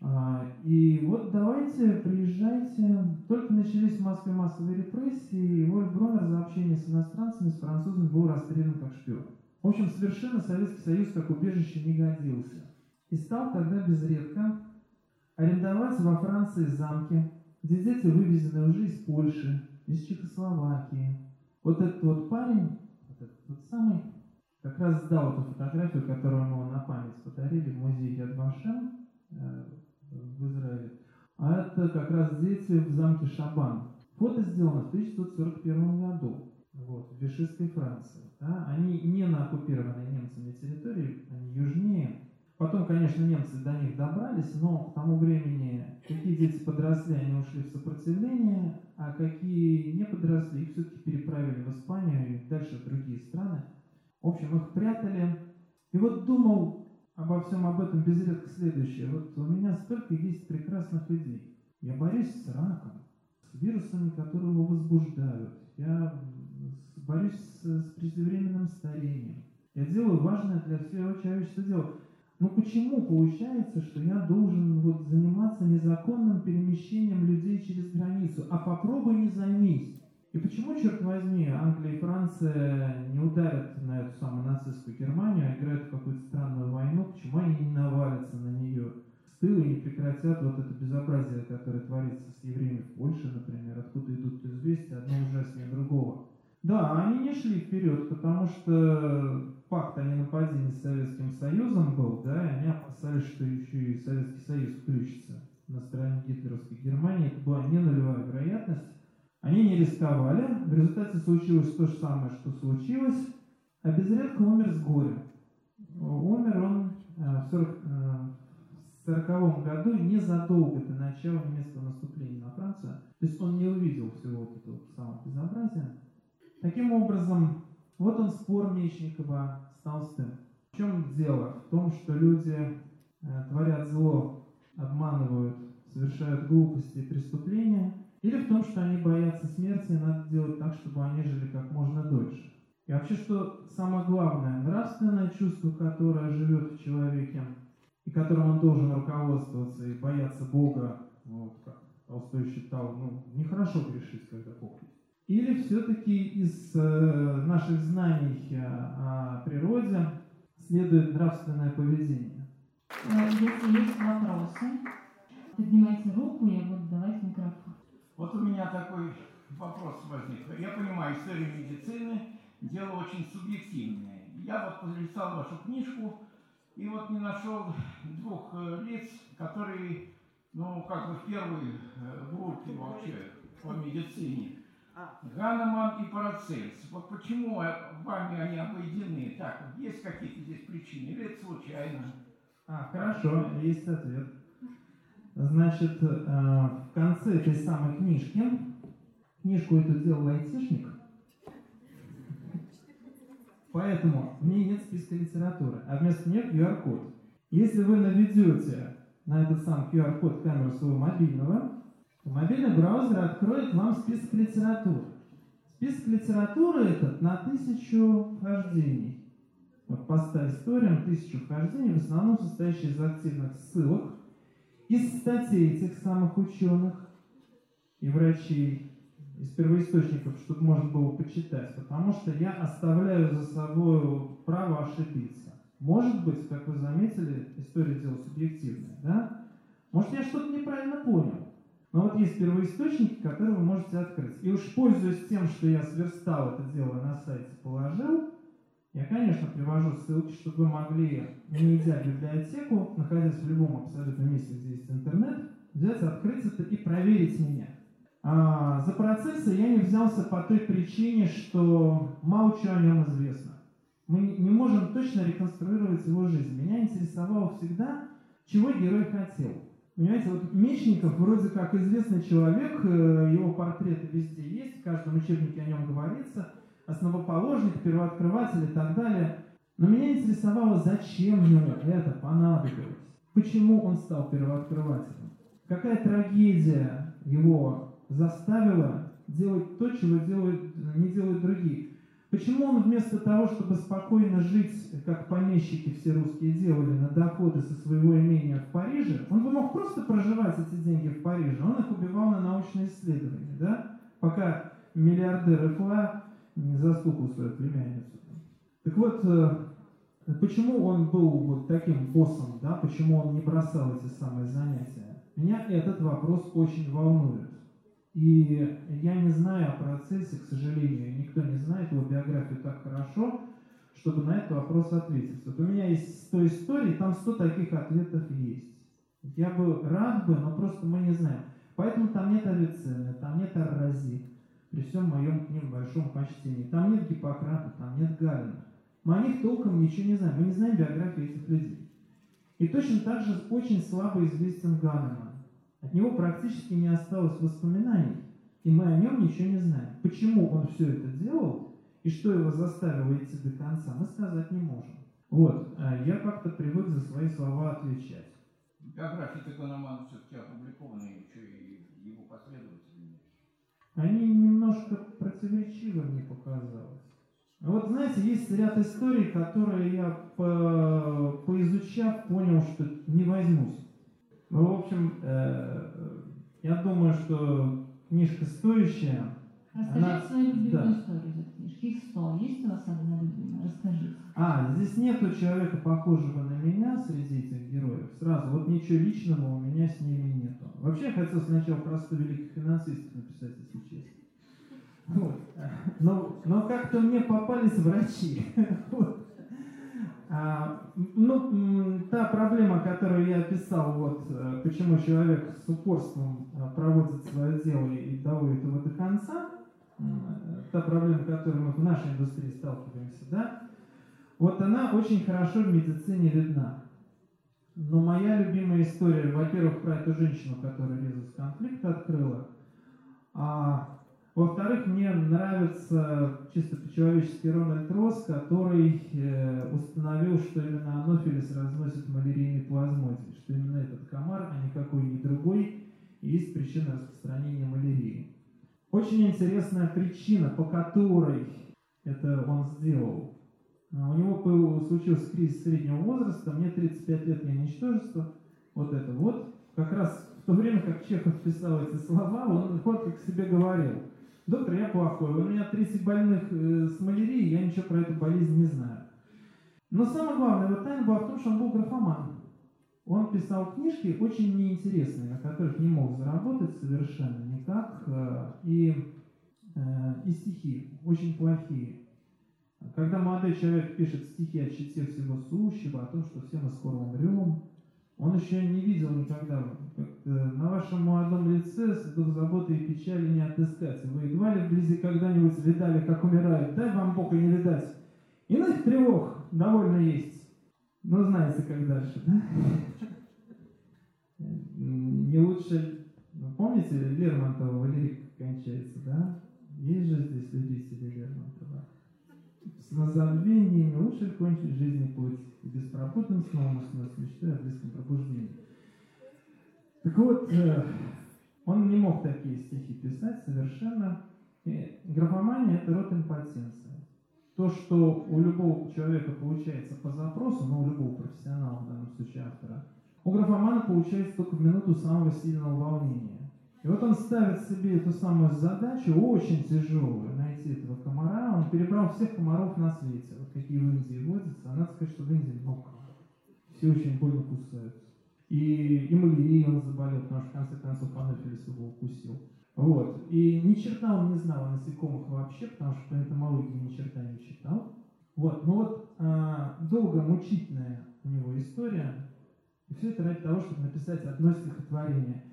А, и вот давайте, приезжайте. Только начались в Москве массовые репрессии, и Вольф Бронер за общение с иностранцами, с французами был расстрелян как шпион. В общем, совершенно Советский Союз как убежище не годился. И стал тогда безредко арендовать во Франции замки, где дети вывезены уже из Польши, из Чехословакии. Вот этот вот парень, вот этот вот самый, как раз сдал эту фотографию, которую ему на память подарили в музее Яд э, в Израиле. А это как раз дети в замке Шабан. Фото сделано в 1941 году вот, в Вишистской Франции. Да? Они не на оккупированной немцами территории, они южнее. Потом, конечно, немцы до них добрались, но к тому времени какие дети подросли, они ушли в сопротивление, а какие не подросли, их все-таки переправили в Испанию и дальше в другие страны. В общем, их прятали. И вот думал обо всем об этом безредко следующее. Вот у меня столько есть прекрасных идей. Я борюсь с раком, с вирусами, которые его возбуждают. Я борюсь с, с преждевременным старением. Я делаю важное для всего человечества дело. Но почему получается, что я должен вот заниматься незаконным перемещением людей через границу? А попробуй не займись. И почему, черт возьми, Англия и Франция не ударят на эту самую нацистскую Германию, а играют в какую-то странную войну? Почему они не навалятся на нее с тыла и не прекратят вот это безобразие, которое творится с евреями в Польше, например, откуда идут известия, одно ужаснее другого? Да, они не шли вперед, потому что факт о ненападении с Советским Союзом был, да, и они опасались, что еще и Советский Союз включится на стороне гитлеровской Германии. Это была не нулевая вероятность. Они не рисковали. В результате случилось то же самое, что случилось. А Безредко умер с горя. Умер он э, в 40, э, году, незадолго до начала немецкого наступления на Францию. То есть он не увидел всего этого самого безобразия. Таким образом, вот он спор Мечникова с Толстым. В чем дело? В том, что люди э, творят зло, обманывают, совершают глупости и преступления – или в том, что они боятся смерти, и надо делать так, чтобы они жили как можно дольше. И вообще, что самое главное, нравственное чувство, которое живет в человеке, и которым он должен руководствоваться и бояться Бога, вот, как Толстой считал, ну, нехорошо грешить, когда Бог. Или все-таки из э, наших знаний э, о природе следует нравственное поведение? Если есть вопросы, поднимайте руку, я буду давать микрофон. Вот у меня такой вопрос возник. Я понимаю, история медицины – дело очень субъективное. Я вот полистал вашу книжку и вот не нашел двух э, лиц, которые, ну, как бы в первой э, группе вообще по медицине. Ганеман и Парацельс. Вот почему вами они обойдены? Так, есть какие-то здесь причины или это случайно? А, хорошо, есть ответ. Значит, э, в конце этой самой книжки, книжку эту делал айтишник, поэтому в ней нет списка литературы, а вместо нее QR-код. Если вы наведете на этот сам QR-код камеру своего мобильного, мобильный браузер откроет вам список литературы. Список литературы этот на тысячу вхождений. Вот по ста историям тысячу вхождений, в основном состоящие из активных ссылок, из статей этих самых ученых и врачей, из первоисточников, чтобы можно было почитать, потому что я оставляю за собой право ошибиться. Может быть, как вы заметили, история дела субъективная, да? Может, я что-то неправильно понял. Но вот есть первоисточники, которые вы можете открыть. И уж пользуясь тем, что я сверстал это дело на сайте, положил, я, конечно, привожу ссылки, чтобы вы могли, не идя в библиотеку, находясь в любом абсолютно месте, где есть интернет, взять, открыть это и проверить меня. А, за процессы я не взялся по той причине, что мало чего о нем известно. Мы не можем точно реконструировать его жизнь. Меня интересовало всегда, чего герой хотел. Понимаете, вот Мечников вроде как известный человек, э, его портреты везде есть, в каждом учебнике о нем говорится – основоположник, первооткрыватель и так далее. Но меня интересовало, зачем ему это понадобилось. Почему он стал первооткрывателем? Какая трагедия его заставила делать то, чего делают, не делают другие? Почему он вместо того, чтобы спокойно жить, как помещики все русские делали, на доходы со своего имения в Париже, он бы мог просто проживать эти деньги в Париже, он их убивал на научные исследования, да? Пока миллиардер ФЛА не застукал свою племянницу. Так вот, э, почему он был вот таким боссом, да, почему он не бросал эти самые занятия? Меня этот вопрос очень волнует. И я не знаю о процессе, к сожалению, никто не знает его биографию так хорошо, чтобы на этот вопрос ответить. Вот у меня есть 100 историй, там 100 таких ответов есть. Я бы рад бы, но просто мы не знаем. Поэтому там нет Авиценны, там нет Аррази, при всем моем к ним большом почтении. Там нет Гиппократа, там нет Галина. Мы о них толком ничего не знаем. Мы не знаем биографии этих людей. И точно так же очень слабо известен Ганеман. От него практически не осталось воспоминаний, и мы о нем ничего не знаем. Почему он все это делал и что его заставило идти до конца, мы сказать не можем. Вот, а я как-то привык за свои слова отвечать. Биографии Таганамана все-таки опубликованы еще и его последовательные. Они немножко противоречивы, мне показалось. Вот знаете, есть ряд историй, которые я, по, поизучав, понял, что не возьмусь. Ну, в общем, э, я думаю, что книжка стоящая. Расскажите Она- свою любимую да. историю этой книжки. Их сто. Есть у вас одна любимая? Расскажите. А, здесь нету человека, похожего на меня среди этих героев. Сразу, вот ничего личного у меня с ними нету. Вообще, я хотел сначала про 100 великих финансистов написать, если честно. Вот. Но, но как-то мне попались врачи. Вот. А, ну, та проблема, которую я описал, вот, э, почему человек с упорством э, проводит свое дело и доводит его до конца, э, та проблема, с которой мы в нашей индустрии сталкиваемся, да, вот она очень хорошо в медицине видна. Но моя любимая история, во-первых, про эту женщину, которая резус конфликт открыла, а во-вторых, мне нравится чисто по-человечески Рональд Росс, который э, установил, что именно анофилис разносит малярийный плазмодий, что именно этот комар, а никакой не другой, есть причина распространения малярии. Очень интересная причина, по которой это он сделал. А, У него случился кризис среднего возраста, мне 35 лет, я ничтожество, вот это вот. Как раз в то время, как Чехов писал эти слова, он вот как себе говорил. Доктор, я плохой, у меня 30 больных э, с малярией, я ничего про эту болезнь не знаю. Но самое главное, его тайна была в том, что он был графоман. Он писал книжки очень неинтересные, на которых не мог заработать совершенно никак, э, и, э, и стихи очень плохие. Когда молодой человек пишет стихи о щите всего сущего, о том, что все мы скоро умрем, он еще не видел никогда, на вашем молодом лице следов заботы и печали не отыскать. Вы едва ли вблизи когда-нибудь видали, как умирают. Дай вам Бог и не видать. Иных тревог довольно есть. Ну, знаете, как дальше, да? Не лучше... ну, Помните, Лермонтова лирика кончается, да? Есть же здесь любители Лермонтова. С назабвениями лучше кончить жизни путь, и беспробудным сном уснуть, мечтой о близком пробуждении. Так вот, э, он не мог такие стихи писать совершенно. И графомания – это род импотенции. То, что у любого человека получается по запросу, ну, у любого профессионала, в данном случае автора, у графомана получается только в минуту самого сильного волнения. И вот он ставит себе эту самую задачу, очень тяжелую, найти этого комара. Он перебрал всех комаров на свете, вот какие в Индии водятся. А надо сказать, что в Индии много. Все очень больно кусаются. И, и малярией он заболел, потому что в конце концов анофилис его укусил. Вот. И ни черта он не знал о насекомых вообще, потому что по энтомологии ни черта не читал. Вот. Но вот а, долго мучительная у него история. И все это ради того, чтобы написать одно стихотворение.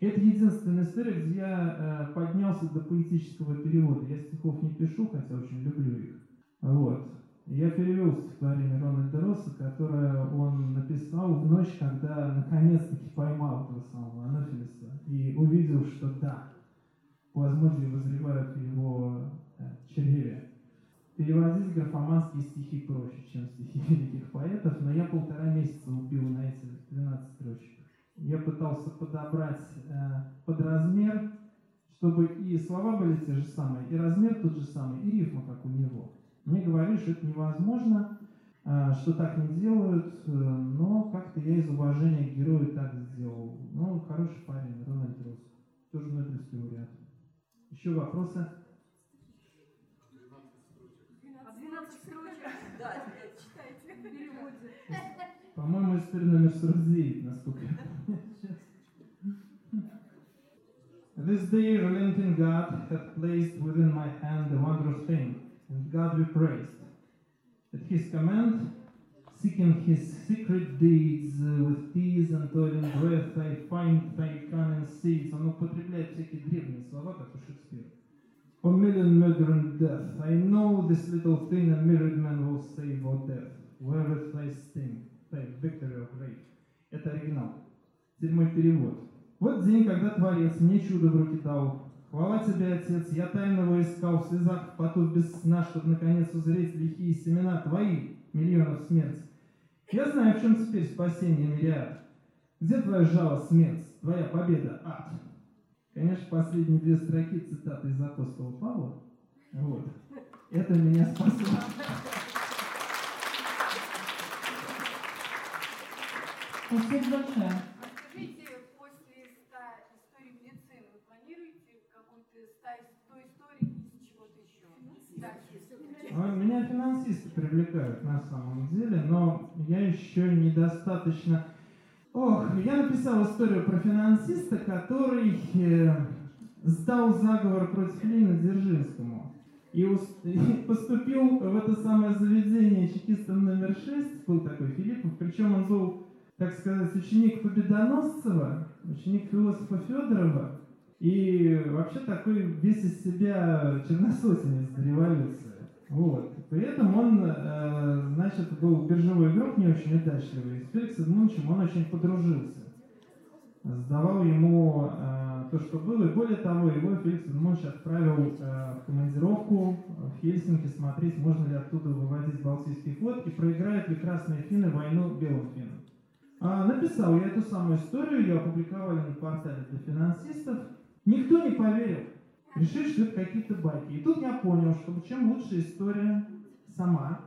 Это единственная история, где я э, поднялся до поэтического перевода. Я стихов не пишу, хотя очень люблю их. Вот. Я перевел стихотворение Рональда Росса, которое он написал в ночь, когда наконец-таки поймал этого самого Анофилиса и увидел, что да, плазмодии возревают в его э, чреве. Переводить графоманские стихи проще, чем стихи великих поэтов, но я полтора месяца убил на эти 12 строчек. Я пытался подобрать э, под размер, чтобы и слова были те же самые, и размер тот же самый, и рифма, как у него. Мне говорили, что это невозможно, э, что так не делают, э, но как-то я из уважения к герою так сделал. Ну, хороший парень, Рональд Росс, тоже Нобелевский лауреат. Еще вопросы? 12 строчек. Да, читайте. Переводе. По-моему, история номер 49, насколько я помню This day, relenting God hath placed within my hand a wondrous thing, and God be praised. At his command, seeking his secret deeds uh, with tears and toiling breath, I find thy cunning seeds. Он употребляет всякие древние слова, как у Шекспира. O million murder and death, I know this little thing a myriad man will save, O death. Where is thy sting, thy victory of great? Это оригинал. Теперь мой перевод. Вот день, когда Творец мне чудо в руки дал. Хвала тебе, Отец, я тайного искал в слезах, в поту без сна, чтобы наконец узреть лихие семена твои, миллионов смерти. Я знаю, в чем теперь спасение мириад. Где твоя жало, смерть, твоя победа, ад? Конечно, последние две строки цитаты из апостола Павла. Вот. Это меня спасло. Спасибо большое. Скажите, после 100 историй медицины вы планируете какую-то 100 историй из чего-то еще? А, Меня финансисты привлекают на самом деле, но я еще недостаточно... Ох, я написал историю про финансиста, который э, сдал заговор против Ленина Дзержинскому. И, ус- и поступил в это самое заведение чекистом номер 6, был такой Филиппов, причем он был, так сказать, ученик Победоносцева, ученик философа Федорова, и вообще такой весь из себя черносотенец революции. Вот. При этом он, э, значит, был биржевой игрок не очень удачливый. С Феликсом Эдмундовичем он очень подружился. Сдавал ему э, то, что было. И более того, его Феликс Эдмундович отправил э, в командировку в Хельсинки смотреть, можно ли оттуда выводить Балтийский флот и проиграют ли красные финны войну белым финнам. А, написал я эту самую историю, ее опубликовали на портале для финансистов. Никто не поверил. Решили, что это какие-то байки. И тут я понял, что чем лучше история сама,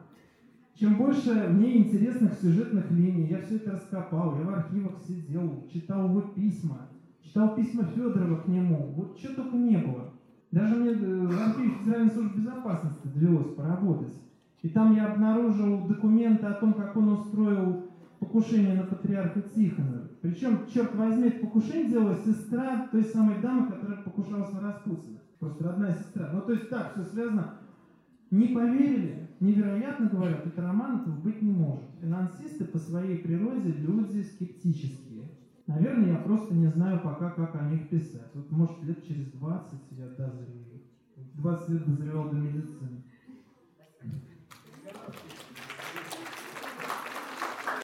чем больше в ней интересных сюжетных линий, я все это раскопал, я в архивах сидел, читал его письма, читал письма Федорова к нему, вот что только не было. Даже мне э, в архиве Федеральной службы безопасности довелось поработать. И там я обнаружил документы о том, как он устроил покушение на патриарха Тихона. Причем, черт возьми, это покушение делала сестра той самой дамы, которая покушалась на Распутина. Просто родная сестра. Ну, то есть так, все связано. Не поверили, невероятно говорят, это романов быть не может. Финансисты по своей природе люди скептические. Наверное, я просто не знаю пока, как о них писать. Вот, может, лет через 20 я дозрею. 20 лет дозревал до медицины.